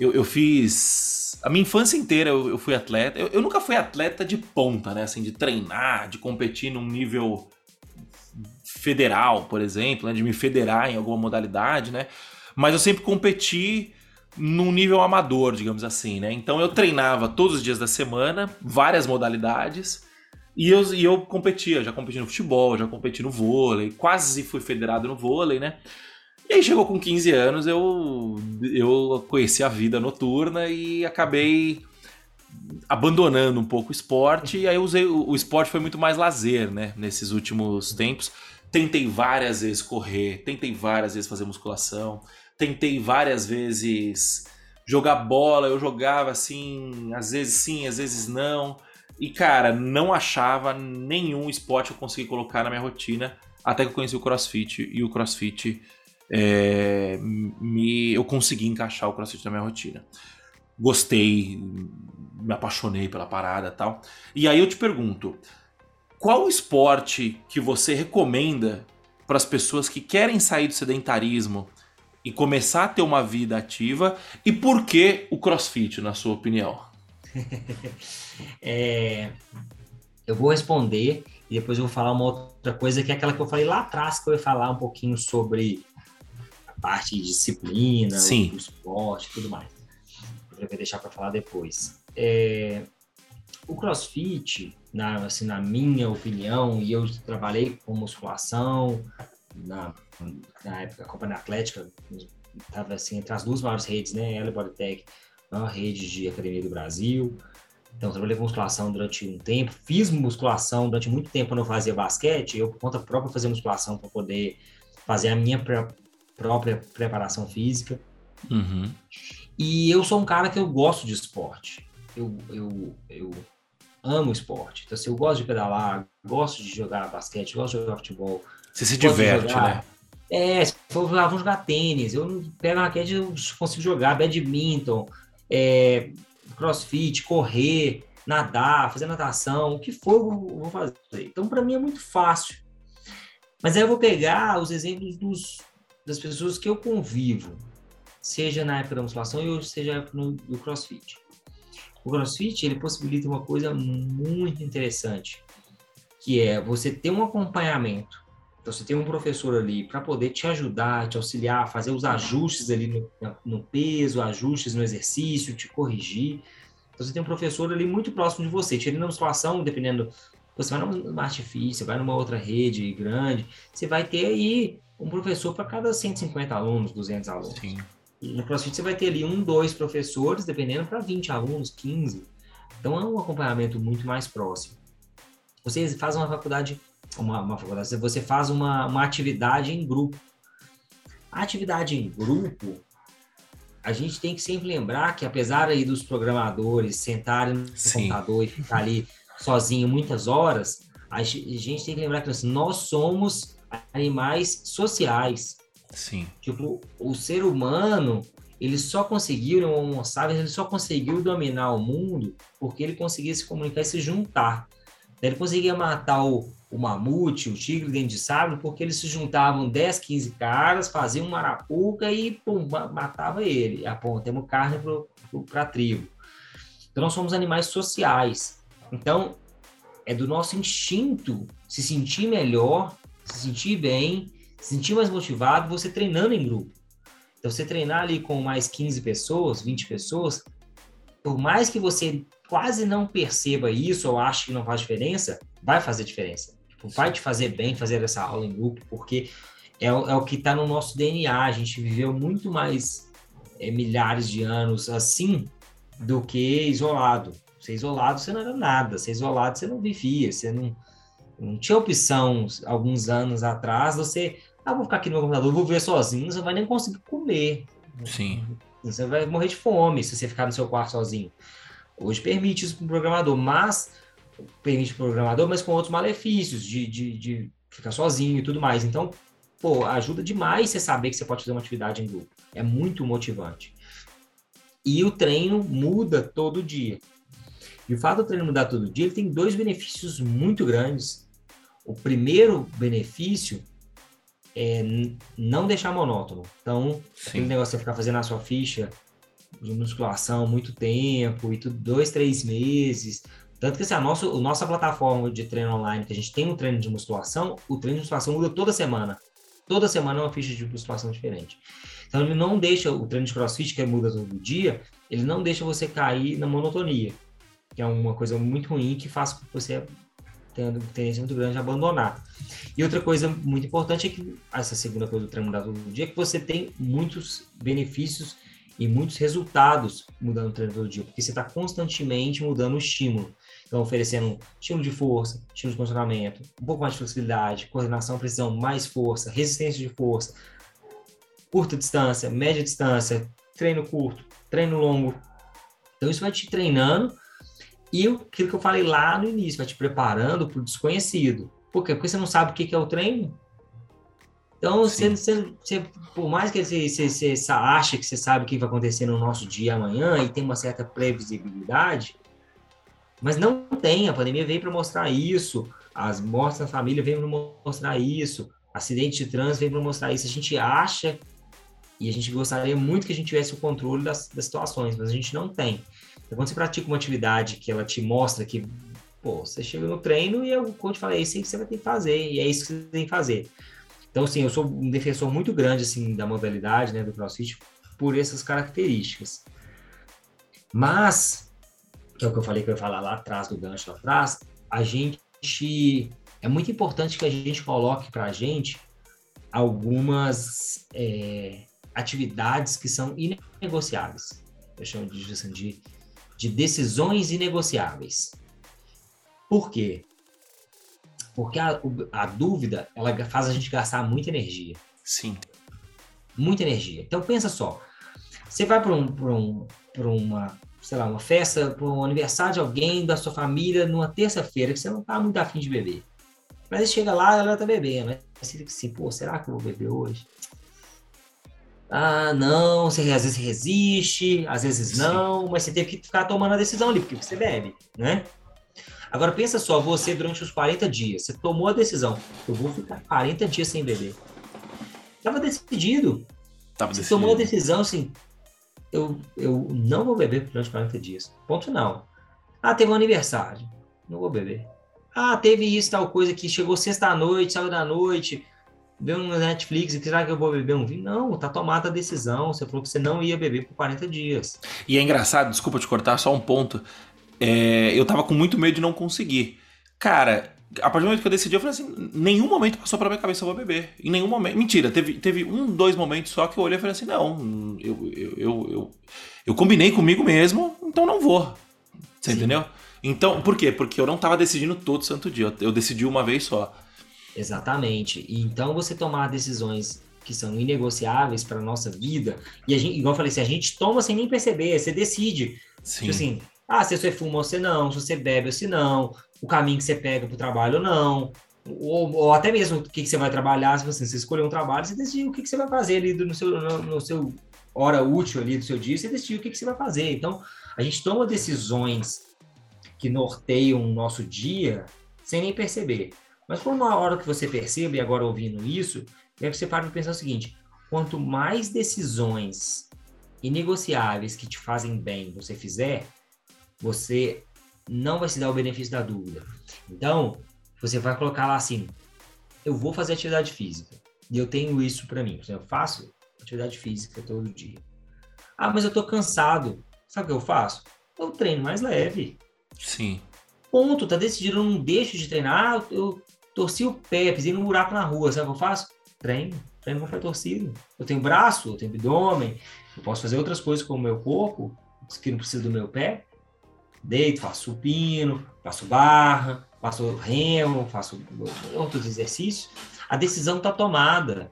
eu, eu fiz a minha infância inteira eu, eu fui atleta. Eu, eu, nunca fui atleta de ponta, né? Assim, de treinar, de competir num nível federal, por exemplo, né, de me federar em alguma modalidade, né? Mas eu sempre competi num nível amador, digamos assim, né? Então eu treinava todos os dias da semana, várias modalidades, e eu, e eu competia, já competi no futebol, já competi no vôlei, quase fui federado no vôlei, né? E aí chegou com 15 anos, eu, eu conheci a vida noturna e acabei abandonando um pouco o esporte, e aí usei, o, o esporte foi muito mais lazer, né, nesses últimos tempos. Tentei várias vezes correr, tentei várias vezes fazer musculação, tentei várias vezes jogar bola, eu jogava assim, às vezes sim, às vezes não. E cara, não achava nenhum esporte eu consegui colocar na minha rotina, até que eu conheci o CrossFit e o CrossFit é, me, eu consegui encaixar o CrossFit na minha rotina. Gostei, me apaixonei pela parada tal. E aí eu te pergunto, qual esporte que você recomenda para as pessoas que querem sair do sedentarismo e começar a ter uma vida ativa? E por que o CrossFit, na sua opinião? <laughs> é, eu vou responder e depois eu vou falar uma outra coisa que é aquela que eu falei lá atrás, que eu ia falar um pouquinho sobre a parte de disciplina, Sim. o esporte e tudo mais. Eu vou deixar para falar depois. É, o CrossFit, na, assim, na minha opinião, e eu trabalhei com musculação, na, na época, a Companhia Atlética estava assim, entre as duas maiores redes, né? Ela e Bodytech, maior rede de academia do Brasil. Então, trabalhei com musculação durante um tempo. Fiz musculação durante muito tempo quando eu fazia basquete. Eu, por conta própria, fazia musculação para poder fazer a minha própria preparação física. Uhum. E eu sou um cara que eu gosto de esporte. Eu, eu, eu amo esporte. Então, assim, eu gosto de pedalar, gosto de jogar basquete, gosto de jogar futebol. Você se diverte, né? É, se for lá, vamos jogar tênis. Eu pego a raquete eu consigo jogar badminton, é, crossfit, correr, nadar, fazer natação, o que for eu vou fazer. Então, para mim é muito fácil. Mas aí eu vou pegar os exemplos dos, das pessoas que eu convivo, seja na época da musculação ou seja na época no, do crossfit. O CrossFit ele possibilita uma coisa muito interessante, que é você ter um acompanhamento. Então, você tem um professor ali para poder te ajudar, te auxiliar, fazer os ajustes ali no, no, peso, ajustes no exercício, te corrigir. Então, você tem um professor ali muito próximo de você, tirando uma situação, dependendo. Você vai numa artifício, vai numa outra rede grande, você vai ter aí um professor para cada 150 alunos, 200 alunos. Sim. E no CrossFit você vai ter ali um, dois professores, dependendo, para 20 alunos, 15. Então é um acompanhamento muito mais próximo. Você faz uma faculdade, uma, uma faculdade, você faz uma, uma atividade em grupo. A atividade em grupo, a gente tem que sempre lembrar que apesar aí dos programadores sentarem no Sim. computador e ficar ali sozinho muitas horas, a gente tem que lembrar que nós somos animais sociais. Sim. Tipo, o ser humano, ele só conseguiu, o Homo sapiens, ele só conseguiu dominar o mundo porque ele conseguia se comunicar e se juntar. Ele conseguia matar o, o mamute, o tigre dentro de sabre, porque eles se juntavam 10, 15 caras, faziam uma arapuca e pum, matava ele. Apontamos carne para a tribo. Então, nós somos animais sociais. Então, é do nosso instinto se sentir melhor, se sentir bem, se sentir mais motivado você treinando em grupo. Então, você treinar ali com mais 15 pessoas, 20 pessoas, por mais que você quase não perceba isso ou ache que não faz diferença, vai fazer diferença. Tipo, vai te fazer bem fazer essa aula em grupo, porque é, é o que está no nosso DNA. A gente viveu muito mais é, milhares de anos assim do que isolado. Ser isolado você não era nada, ser isolado você não vivia, você não, não tinha opção alguns anos atrás. Você, ah, vou ficar aqui no meu computador, vou viver sozinho, você não vai nem conseguir comer. Sim. Você vai morrer de fome se você ficar no seu quarto sozinho. Hoje permite isso para o programador, mas permite para o programador, mas com outros malefícios de, de, de ficar sozinho e tudo mais. Então, pô, ajuda demais você saber que você pode fazer uma atividade em grupo. É muito motivante. E o treino muda todo dia. E o fato do treino mudar todo dia, ele tem dois benefícios muito grandes. O primeiro benefício é não deixar monótono. Então, Sim. aquele negócio de ficar fazendo a sua ficha de musculação muito tempo, e tudo, dois, três meses. Tanto que assim, a nossa, a nossa plataforma de treino online, que a gente tem um treino de musculação, o treino de musculação muda toda semana. Toda semana é uma ficha de musculação diferente. Então ele não deixa, o treino de crossfit, que muda todo dia, ele não deixa você cair na monotonia, que é uma coisa muito ruim que faz com que você uma tendência muito grande de abandonar. E outra coisa muito importante é que, essa segunda coisa do treino mudar todo dia, é que você tem muitos benefícios e muitos resultados mudando o treino todo dia, porque você está constantemente mudando o estímulo. Então, oferecendo estímulo de força, estímulo de condicionamento, um pouco mais de flexibilidade, coordenação, precisão, mais força, resistência de força, curta distância, média distância, treino curto, treino longo. Então, isso vai te treinando e aquilo que eu falei lá no início, vai te preparando para o desconhecido. Por quê? Porque você não sabe o que é o treino, então, você, você, você, por mais que você, você, você ache que você sabe o que vai acontecer no nosso dia amanhã e tem uma certa previsibilidade, mas não tem. A pandemia veio para mostrar isso, as mortes na família veio para mostrar isso, acidente de trânsito veio para mostrar isso. A gente acha e a gente gostaria muito que a gente tivesse o controle das, das situações, mas a gente não tem. Então, quando você pratica uma atividade que ela te mostra que, pô, você chega no treino e o coach fala, é isso que você vai ter que fazer, e é isso que você tem que fazer. Então, assim, eu sou um defensor muito grande, assim, da modalidade, né, do CrossFit, por essas características. Mas, que é o que eu falei que eu ia falar lá atrás, do gancho lá atrás, a gente... É muito importante que a gente coloque para a gente algumas é, atividades que são inegociáveis. Eu chamo de, assim, de, de decisões inegociáveis. Por quê? Porque a, a dúvida, ela faz a gente gastar muita energia. Sim. Muita energia. Então, pensa só. Você vai para um, um, uma, sei lá, uma festa, para um aniversário de alguém da sua família numa terça-feira, que você não tá muito afim de beber. Mas você chega lá, ela tá bebendo. Aí você fica assim, pô, será que eu vou beber hoje? Ah, não, você às vezes resiste, às vezes não, Sim. mas você teve que ficar tomando a decisão ali, porque você bebe, né? Agora pensa só, você durante os 40 dias, você tomou a decisão, eu vou ficar 40 dias sem beber. Tava decidido. Tava você decidido. tomou a decisão assim, eu, eu não vou beber durante 40 dias. Ponto final. Ah, teve um aniversário. Não vou beber. Ah, teve isso, tal coisa que chegou sexta-noite, sábado à noite, deu um Netflix, será que eu vou beber um vinho? Não, tá tomada a decisão. Você falou que você não ia beber por 40 dias. E é engraçado, desculpa te cortar, só um ponto é, eu tava com muito medo de não conseguir. Cara, a partir do momento que eu decidi, eu falei assim: nenhum momento passou pela minha cabeça eu vou beber. Em nenhum momento. Mentira, teve, teve um, dois momentos só que eu olhei e falei assim: não, eu, eu, eu, eu, eu combinei comigo mesmo, então não vou. Você Sim. entendeu? Então, por quê? Porque eu não tava decidindo todo santo dia, eu decidi uma vez só. Exatamente. E então você tomar decisões que são inegociáveis para nossa vida, e a gente, igual eu falei, se a gente toma sem nem perceber, você decide. Sim. Tipo assim, ah, se você fuma ou se não, se você bebe ou se não, o caminho que você pega para o trabalho ou não, ou, ou, até mesmo o que, que você vai trabalhar, se você, você escolher um trabalho, você decide o que, que você vai fazer ali no seu, no, no, seu hora útil ali do seu dia, você decide o que, que você vai fazer. Então, a gente toma decisões que norteiam o nosso dia sem nem perceber. Mas por uma hora que você percebe, e agora ouvindo isso, é que você para pensar o seguinte, quanto mais decisões inegociáveis que te fazem bem você fizer, você não vai se dar o benefício da dúvida. Então, você vai colocar lá assim: eu vou fazer atividade física. E eu tenho isso para mim. Eu faço atividade física todo dia. Ah, mas eu tô cansado. Sabe o que eu faço? Eu treino mais leve. Sim. Ponto, tá decidido, eu não deixo de treinar. Eu torci o pé, pisei no buraco na rua. Sabe o que eu faço? treino, treino com torcido. Eu tenho braço, eu tenho abdômen, eu posso fazer outras coisas com o meu corpo, que não precisa do meu pé. Deito, faço supino, faço barra, faço remo, faço outros exercícios. A decisão está tomada.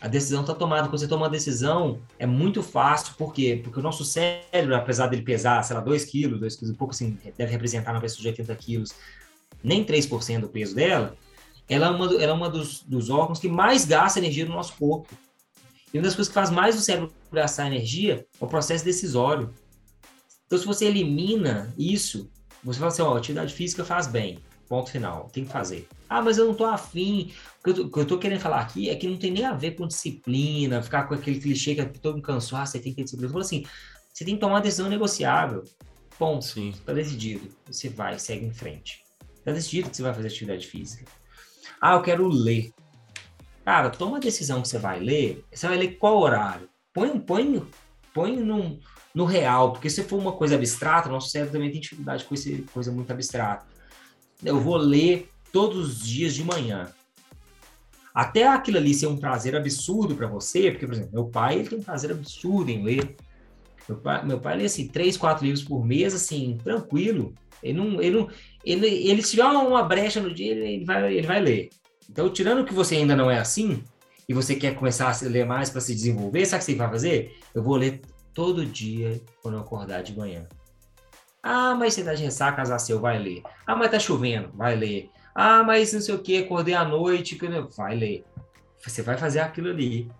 A decisão está tomada. Quando você toma uma decisão, é muito fácil. Por quê? Porque o nosso cérebro, apesar dele pesar, sei lá, 2 quilos, 2 quilos e pouco, assim, deve representar uma pessoa de 80 quilos, nem 3% do peso dela, ela é uma, ela é uma dos, dos órgãos que mais gasta energia no nosso corpo. E uma das coisas que faz mais o cérebro gastar energia é o processo decisório. Então, se você elimina isso, você fala assim, ó, atividade física faz bem, ponto final, tem que fazer. Ah, mas eu não tô afim. O que eu tô, que eu tô querendo falar aqui é que não tem nem a ver com disciplina, ficar com aquele clichê que todo mundo cansou, ah, você tem que ter disciplina. Eu falo assim, você tem que tomar uma decisão negociável. Ponto. Sim. Tá decidido. Você vai, segue em frente. Tá decidido que você vai fazer atividade física. Ah, eu quero ler. Cara, toma a decisão que você vai ler. Você vai ler qual horário? Põe, põe, põe num, no real, porque se for uma coisa abstrata, nosso cérebro também tem dificuldade com essa coisa muito abstrata. Eu vou ler todos os dias de manhã. Até aquilo ali ser um prazer absurdo para você, porque, por exemplo, meu pai ele tem um prazer absurdo em ler. Meu pai, meu pai lê assim, três, quatro livros por mês, assim, tranquilo. Ele não, ele não, ele, ele se tiver uma brecha no dia, ele vai, ele vai ler. Então, tirando que você ainda não é assim, e você quer começar a ler mais para se desenvolver, sabe o que você vai fazer? Eu vou ler todo dia quando eu acordar de manhã. Ah, mas você tá de ressaca, Zaceu, vai ler. Ah, mas tá chovendo, vai ler. Ah, mas não sei o que, acordei à noite, vai ler. Você vai fazer aquilo ali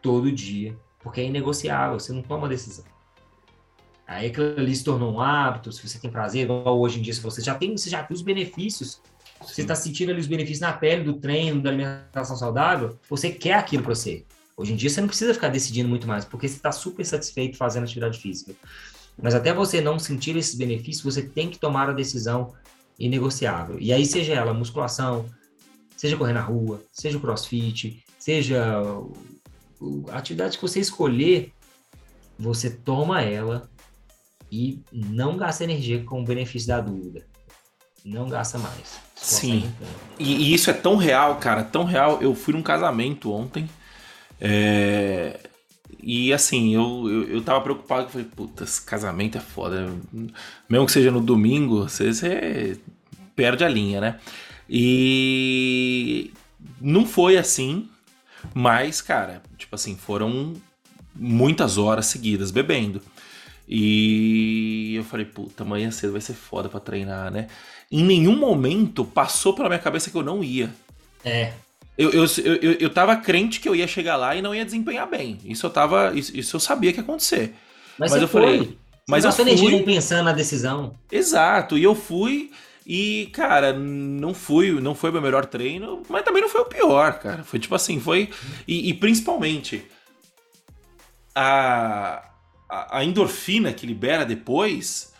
todo dia, porque é inegociável, você não toma decisão. Aí aquilo ali se tornou um hábito, se você tem prazer, igual hoje em dia, se você já tem, você já tem os benefícios, Sim. você está sentindo ali os benefícios na pele, do treino, da alimentação saudável, você quer aquilo para você. Hoje em dia você não precisa ficar decidindo muito mais, porque você está super satisfeito fazendo atividade física. Mas até você não sentir esses benefícios, você tem que tomar a decisão inegociável. E aí, seja ela musculação, seja correr na rua, seja crossfit, seja a atividade que você escolher, você toma ela e não gasta energia com o benefício da dúvida. Não gasta mais. Sim. E, e, isso é tão real, cara, tão real. Eu fui num casamento ontem é... E assim, eu, eu, eu tava preocupado, eu falei, puta, esse casamento é foda. Mesmo que seja no domingo, você, você perde a linha, né? E não foi assim, mas, cara, tipo assim, foram muitas horas seguidas bebendo. E eu falei, puta, amanhã cedo vai ser foda pra treinar, né? Em nenhum momento passou pela minha cabeça que eu não ia. É. Eu, eu, eu, eu tava crente que eu ia chegar lá e não ia desempenhar bem. Isso eu tava. Isso, eu sabia que ia acontecer. Mas, mas eu foi. falei. Mas você eu fui pensando na decisão. Exato, e eu fui e, cara, não fui, não foi meu melhor treino, mas também não foi o pior, cara. Foi tipo assim, foi. E, e principalmente a, a, a endorfina que libera depois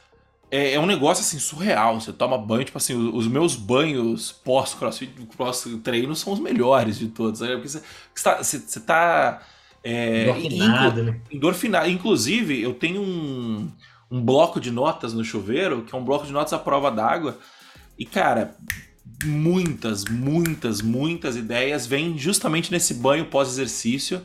é, é, um negócio assim surreal. Você toma banho, tipo assim, os, meus banhos pós-crossfit, pós-treino são os melhores de todos. Né? Porque você, você tá. Você, tá é, endorfinado, né? endorfinado. Inclusive, eu tenho um, um bloco de notas no chuveiro, que é um bloco de notas à prova d'água. E, cara, muitas, muitas, muitas ideias vêm justamente nesse banho pós-exercício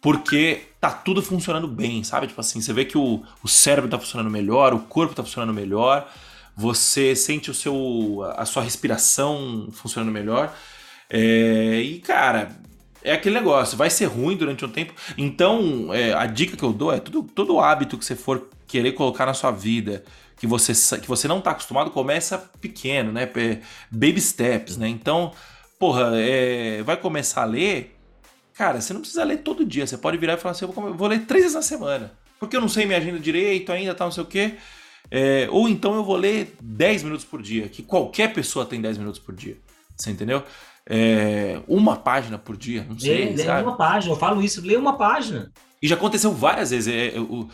porque tá tudo funcionando bem, sabe? Tipo assim, você vê que o, o cérebro tá funcionando melhor, o corpo tá funcionando melhor, você sente o seu a sua respiração funcionando melhor. É, e, cara, é aquele negócio, vai ser ruim durante um tempo. Então, é, a dica que eu dou é tudo, todo hábito que você for querer colocar na sua vida, que você, que você não tá acostumado, começa pequeno, né? Baby steps, né? Então, porra, é, vai começar a ler Cara, você não precisa ler todo dia. Você pode virar e falar assim: eu vou, ler três vezes na semana. Porque eu não sei minha agenda direito ainda, tá, não sei o quê. É, ou então eu vou ler 10 minutos por dia, que qualquer pessoa tem 10 minutos por dia. Você entendeu? É, uma página por dia, não sei. Lê, lê uma página, eu falo isso, lê uma página. E já aconteceu várias vezes. É, eu,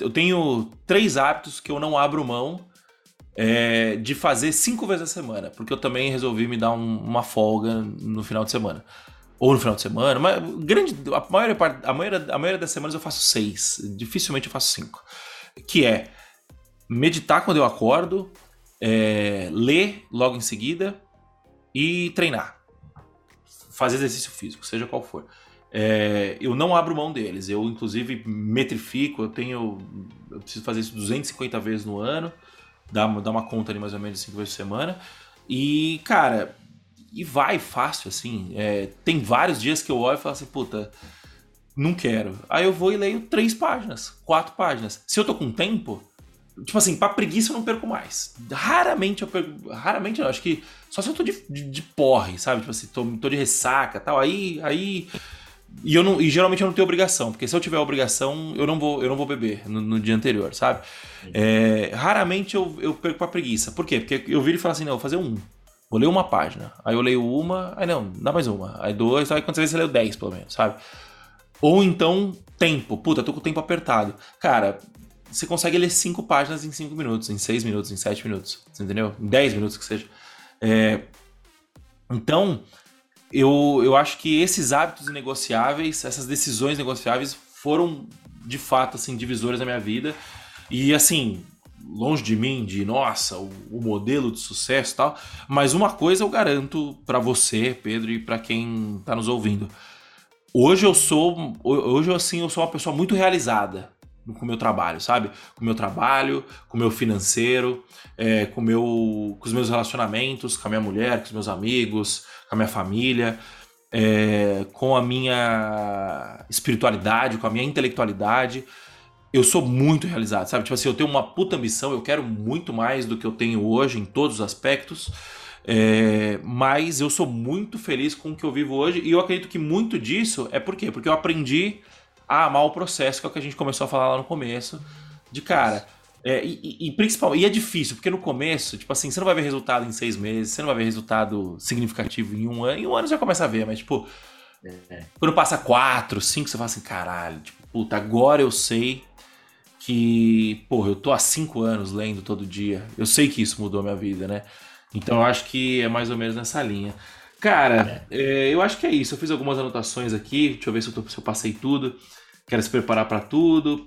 eu, tenho três hábitos que eu não abro mão é, de fazer cinco vezes a semana, porque eu também resolvi me dar um, uma folga no final de semana ou no final de semana, mas grande, a maioria, a maioria, a maioria das semanas eu faço seis, dificilmente eu faço cinco. Que é meditar quando eu acordo, é, ler logo em seguida e treinar. fazer exercício físico, seja qual for. É, eu não abro mão deles. Eu, inclusive, metrifico. Eu tenho. Eu preciso fazer isso 250 vezes no ano. Dá, dá uma conta ali mais ou menos 5 vezes por semana. E, cara, e vai fácil, assim. É, tem vários dias que eu olho e falo assim, puta, não quero. Aí eu vou e leio três páginas, quatro páginas. Se eu tô com tempo, tipo assim, pra preguiça eu não perco mais. Raramente eu perco. Raramente não, acho que só se eu tô de, de, de porre, sabe? Tipo assim, tô, tô de ressaca tal. Aí. aí e, eu não, e geralmente eu não tenho obrigação, porque se eu tiver obrigação, eu não vou, eu não vou beber no, no dia anterior, sabe? É, raramente eu, eu perco a preguiça. Por quê? Porque eu viro e falo assim, não, vou fazer um. Vou ler uma página. Aí eu leio uma, aí não, dá mais uma. Aí dois, aí quando você vê, você leu dez, pelo menos, sabe? Ou então, tempo. Puta, tô com o tempo apertado. Cara, você consegue ler cinco páginas em cinco minutos, em seis minutos, em sete minutos. Entendeu? Em dez minutos que seja. É... Então, eu, eu acho que esses hábitos negociáveis, essas decisões negociáveis foram de fato assim divisores da minha vida. E assim, longe de mim de nossa, o, o modelo de sucesso e tal, mas uma coisa eu garanto para você, Pedro, e para quem tá nos ouvindo. Hoje eu sou, hoje assim, eu sou uma pessoa muito realizada com o meu trabalho, sabe? Com o meu trabalho, com o meu financeiro, é, com, meu, com os meus relacionamentos, com a minha mulher, com os meus amigos, com a minha família, é, com a minha espiritualidade, com a minha intelectualidade. Eu sou muito realizado, sabe? Tipo assim, eu tenho uma puta ambição, eu quero muito mais do que eu tenho hoje em todos os aspectos. É, mas eu sou muito feliz com o que eu vivo hoje e eu acredito que muito disso é por quê? Porque eu aprendi a amar o processo, que é o que a gente começou a falar lá no começo. De cara, é, e, e, principal, e é difícil, porque no começo, tipo assim, você não vai ver resultado em seis meses, você não vai ver resultado significativo em um ano. Em um ano você já começa a ver, mas tipo, é. quando passa quatro, cinco, você fala assim, caralho, tipo, puta, agora eu sei que, porra, eu tô há cinco anos lendo todo dia. Eu sei que isso mudou a minha vida, né? Então eu acho que é mais ou menos nessa linha. Cara, é. É, eu acho que é isso. Eu fiz algumas anotações aqui, deixa eu ver se eu, tô, se eu passei tudo. Quero se preparar para tudo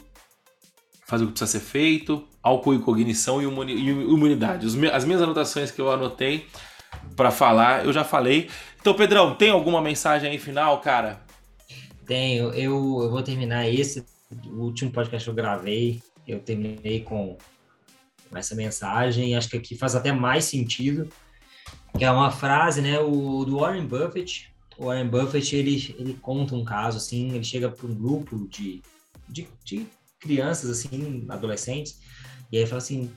faz o que precisa ser feito, álcool e cognição e imunidade. As minhas anotações que eu anotei para falar, eu já falei. Então, Pedrão, tem alguma mensagem aí final, cara? Tenho. Eu, eu vou terminar esse, o último podcast que eu gravei, eu terminei com essa mensagem, acho que aqui faz até mais sentido, que é uma frase, né, o, do Warren Buffett. O Warren Buffett, ele, ele conta um caso, assim, ele chega para um grupo de, de, de crianças, assim, adolescentes, e aí fala assim: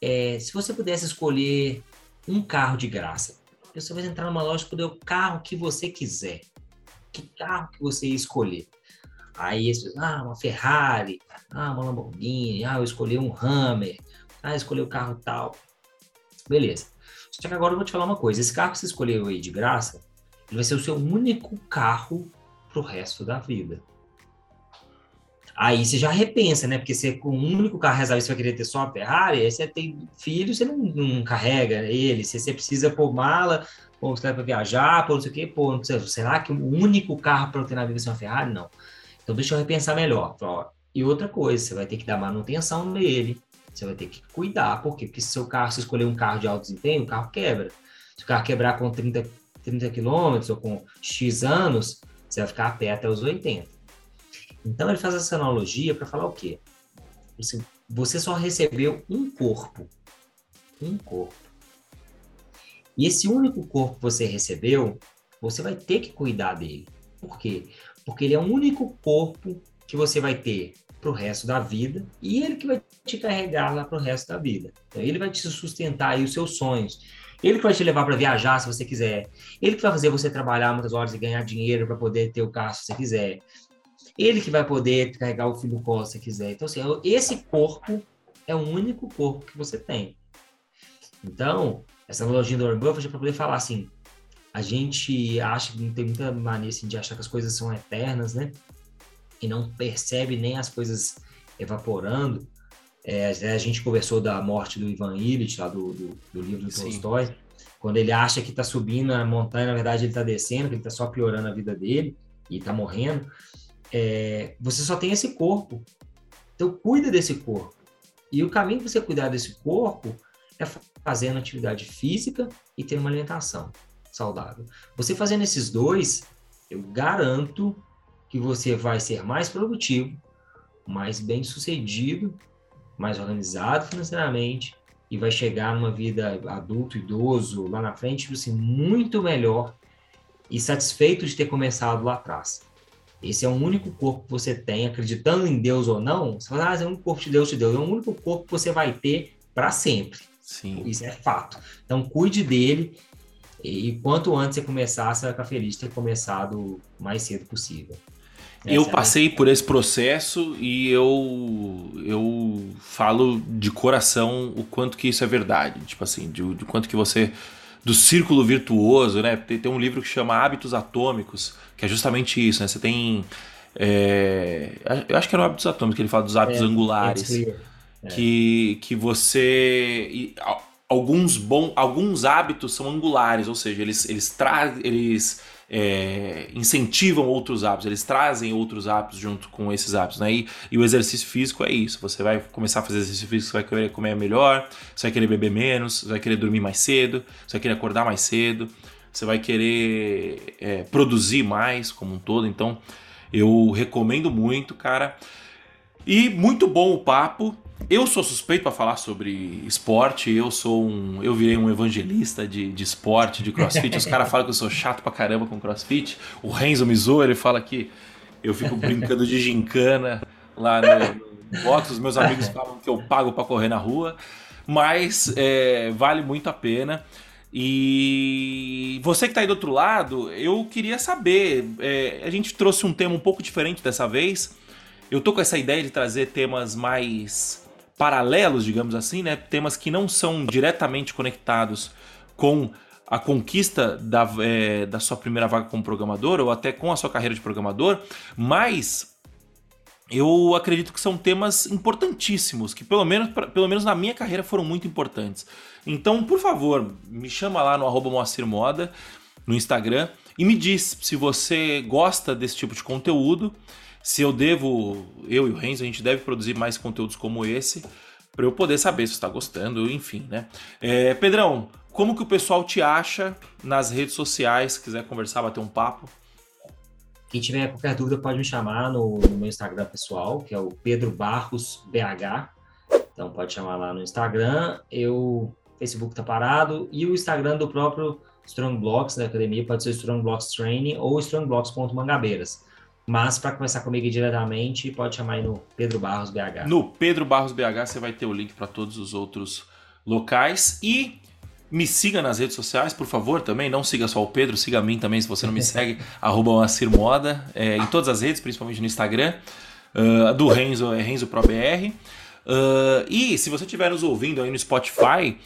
é, se você pudesse escolher um carro de graça, você vai entrar numa loja e escolher o carro que você quiser. Que carro que você ia escolher? Aí eles ah, uma Ferrari, ah, uma Lamborghini, ah, eu escolhi um Hammer, ah, eu escolhi o um carro tal. Beleza. Só que agora eu vou te falar uma coisa: esse carro que você escolheu aí de graça, ele vai ser o seu único carro pro resto da vida. Aí você já repensa, né? Porque você com um único carro reserva você vai querer ter só uma Ferrari, aí você tem filho, você não, não carrega ele, se você precisa pôr mala, pôr você para viajar, pôr não sei o quê, sei, será que o único carro para eu ter na vida é uma Ferrari? Não. Então deixa eu repensar melhor. E outra coisa, você vai ter que dar manutenção nele, você vai ter que cuidar, por quê? Porque se seu carro, se escolher um carro de alto desempenho, o carro quebra. Se o carro quebrar com 30, 30 quilômetros ou com X anos, você vai ficar a pé até os 80. Então ele faz essa analogia para falar o quê? Assim, você só recebeu um corpo. Um corpo. E esse único corpo que você recebeu, você vai ter que cuidar dele. Por quê? Porque ele é o único corpo que você vai ter para o resto da vida e ele que vai te carregar lá para o resto da vida. Então, ele vai te sustentar aí os seus sonhos. Ele que vai te levar para viajar se você quiser. Ele que vai fazer você trabalhar muitas horas e ganhar dinheiro para poder ter o carro se você quiser. Ele que vai poder carregar o filho no colo se quiser. Então, assim, esse corpo é o único corpo que você tem. Então, essa analogia do Warren Buffett é para poder falar assim, a gente acha que tem muita mania assim, de achar que as coisas são eternas, né? E não percebe nem as coisas evaporando. É, a gente conversou da morte do Ivan Illich, lá do, do, do livro do Tolstói, quando ele acha que está subindo a montanha, na verdade ele está descendo, que ele está só piorando a vida dele e está morrendo é, você só tem esse corpo. Então, cuida desse corpo. E o caminho para você cuidar desse corpo é fazendo atividade física e ter uma alimentação saudável. Você fazendo esses dois, eu garanto que você vai ser mais produtivo, mais bem sucedido, mais organizado financeiramente e vai chegar numa vida adulto, idoso, lá na frente, assim, muito melhor e satisfeito de ter começado lá atrás. Esse é o único corpo que você tem, acreditando em Deus ou não. Você fala, ah, é o único corpo de Deus te deu. É o único corpo que você vai ter para sempre. Sim. Isso é fato. Então, cuide dele. E quanto antes você começar, você vai ficar feliz de ter começado o mais cedo possível. eu é passei por esse processo e eu, eu falo de coração o quanto que isso é verdade. Tipo assim, de, de quanto que você do círculo virtuoso, né? Tem, tem, um livro que chama Hábitos Atômicos, que é justamente isso, né? Você tem. É, eu acho que era o Hábitos Atômicos, que ele fala dos hábitos é, angulares. É. Que, que você. Alguns, bom, alguns hábitos são angulares, ou seja, eles, eles, eles é, incentivam outros hábitos, eles trazem outros hábitos junto com esses hábitos, né? E, e, o exercício físico é isso. Você vai começar a fazer exercício físico, você vai querer comer melhor, você vai querer beber menos, você vai querer dormir mais cedo, você vai querer acordar mais cedo, você vai querer é, produzir mais como um todo. Então, eu recomendo muito, cara. E muito bom o papo. Eu sou suspeito para falar sobre esporte, eu sou um. Eu virei um evangelista de, de esporte, de crossfit. Os caras falam que eu sou chato pra caramba com crossfit. O Renzo Mizo, ele fala que eu fico brincando de gincana lá no, no box. Os meus amigos falam que eu pago para correr na rua. Mas é, vale muito a pena. E você que está aí do outro lado, eu queria saber. É, a gente trouxe um tema um pouco diferente dessa vez. Eu tô com essa ideia de trazer temas mais paralelos, digamos assim, né? Temas que não são diretamente conectados com a conquista da, é, da sua primeira vaga como programador ou até com a sua carreira de programador, mas eu acredito que são temas importantíssimos, que pelo menos, pelo menos na minha carreira foram muito importantes. Então, por favor, me chama lá no arroba Moacir Moda, no Instagram, e me diz se você gosta desse tipo de conteúdo se eu devo, eu e o Renzo, a gente deve produzir mais conteúdos como esse para eu poder saber se está gostando, enfim, né? É, Pedrão, como que o pessoal te acha nas redes sociais? Se quiser conversar, bater um papo. Quem tiver qualquer dúvida pode me chamar no, no meu Instagram pessoal, que é o Pedro Barros BH. Então pode chamar lá no Instagram. Eu Facebook tá parado e o Instagram do próprio Strong Blocks da academia pode ser Strong Blocks Training ou strongblocks.mangabeiras. Mas para conversar comigo diretamente, pode chamar aí no Pedro Barros BH. No Pedro Barros BH você vai ter o link para todos os outros locais e me siga nas redes sociais, por favor, também. Não siga só o Pedro, siga a mim também, se você não me <laughs> segue, arroba Moda, é, em todas as redes, principalmente no Instagram. Uh, do Renzo é RenzoProBR. Uh, e se você estiver nos ouvindo aí no Spotify,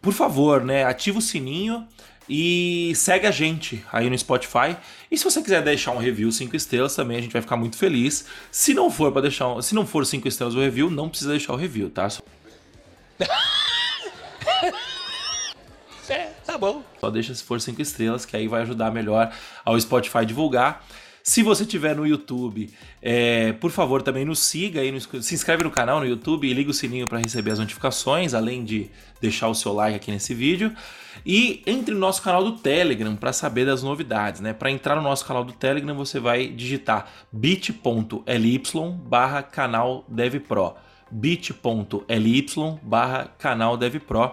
por favor, né, ativa o sininho e segue a gente aí no Spotify. E se você quiser deixar um review 5 estrelas também, a gente vai ficar muito feliz. Se não for para deixar, um, se não for 5 estrelas o review, não precisa deixar o review, tá? <laughs> é, tá bom. Só deixa se for 5 estrelas, que aí vai ajudar melhor ao Spotify divulgar. Se você tiver no YouTube, é, por favor, também nos siga aí, se inscreve no canal no YouTube e liga o sininho para receber as notificações, além de deixar o seu like aqui nesse vídeo. E entre no nosso canal do Telegram para saber das novidades, né? Para entrar no nosso canal do Telegram, você vai digitar bit.ly barra canal DevPro. bit.ly barra canal DevPro.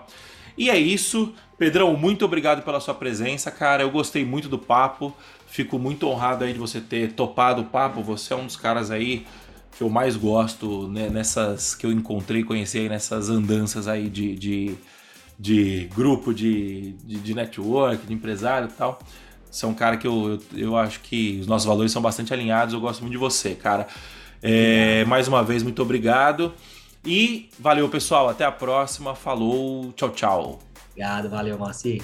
E é isso. Pedrão, muito obrigado pela sua presença, cara. Eu gostei muito do papo. Fico muito honrado aí de você ter topado o papo. Você é um dos caras aí que eu mais gosto né, nessas que eu encontrei, conheci aí nessas andanças aí de, de, de grupo, de, de, de, network, de empresário e tal. Você é um cara que eu, eu, eu, acho que os nossos valores são bastante alinhados. Eu gosto muito de você, cara. É, mais uma vez, muito obrigado. E valeu, pessoal. Até a próxima. Falou. Tchau, tchau. Obrigado, valeu, Marci.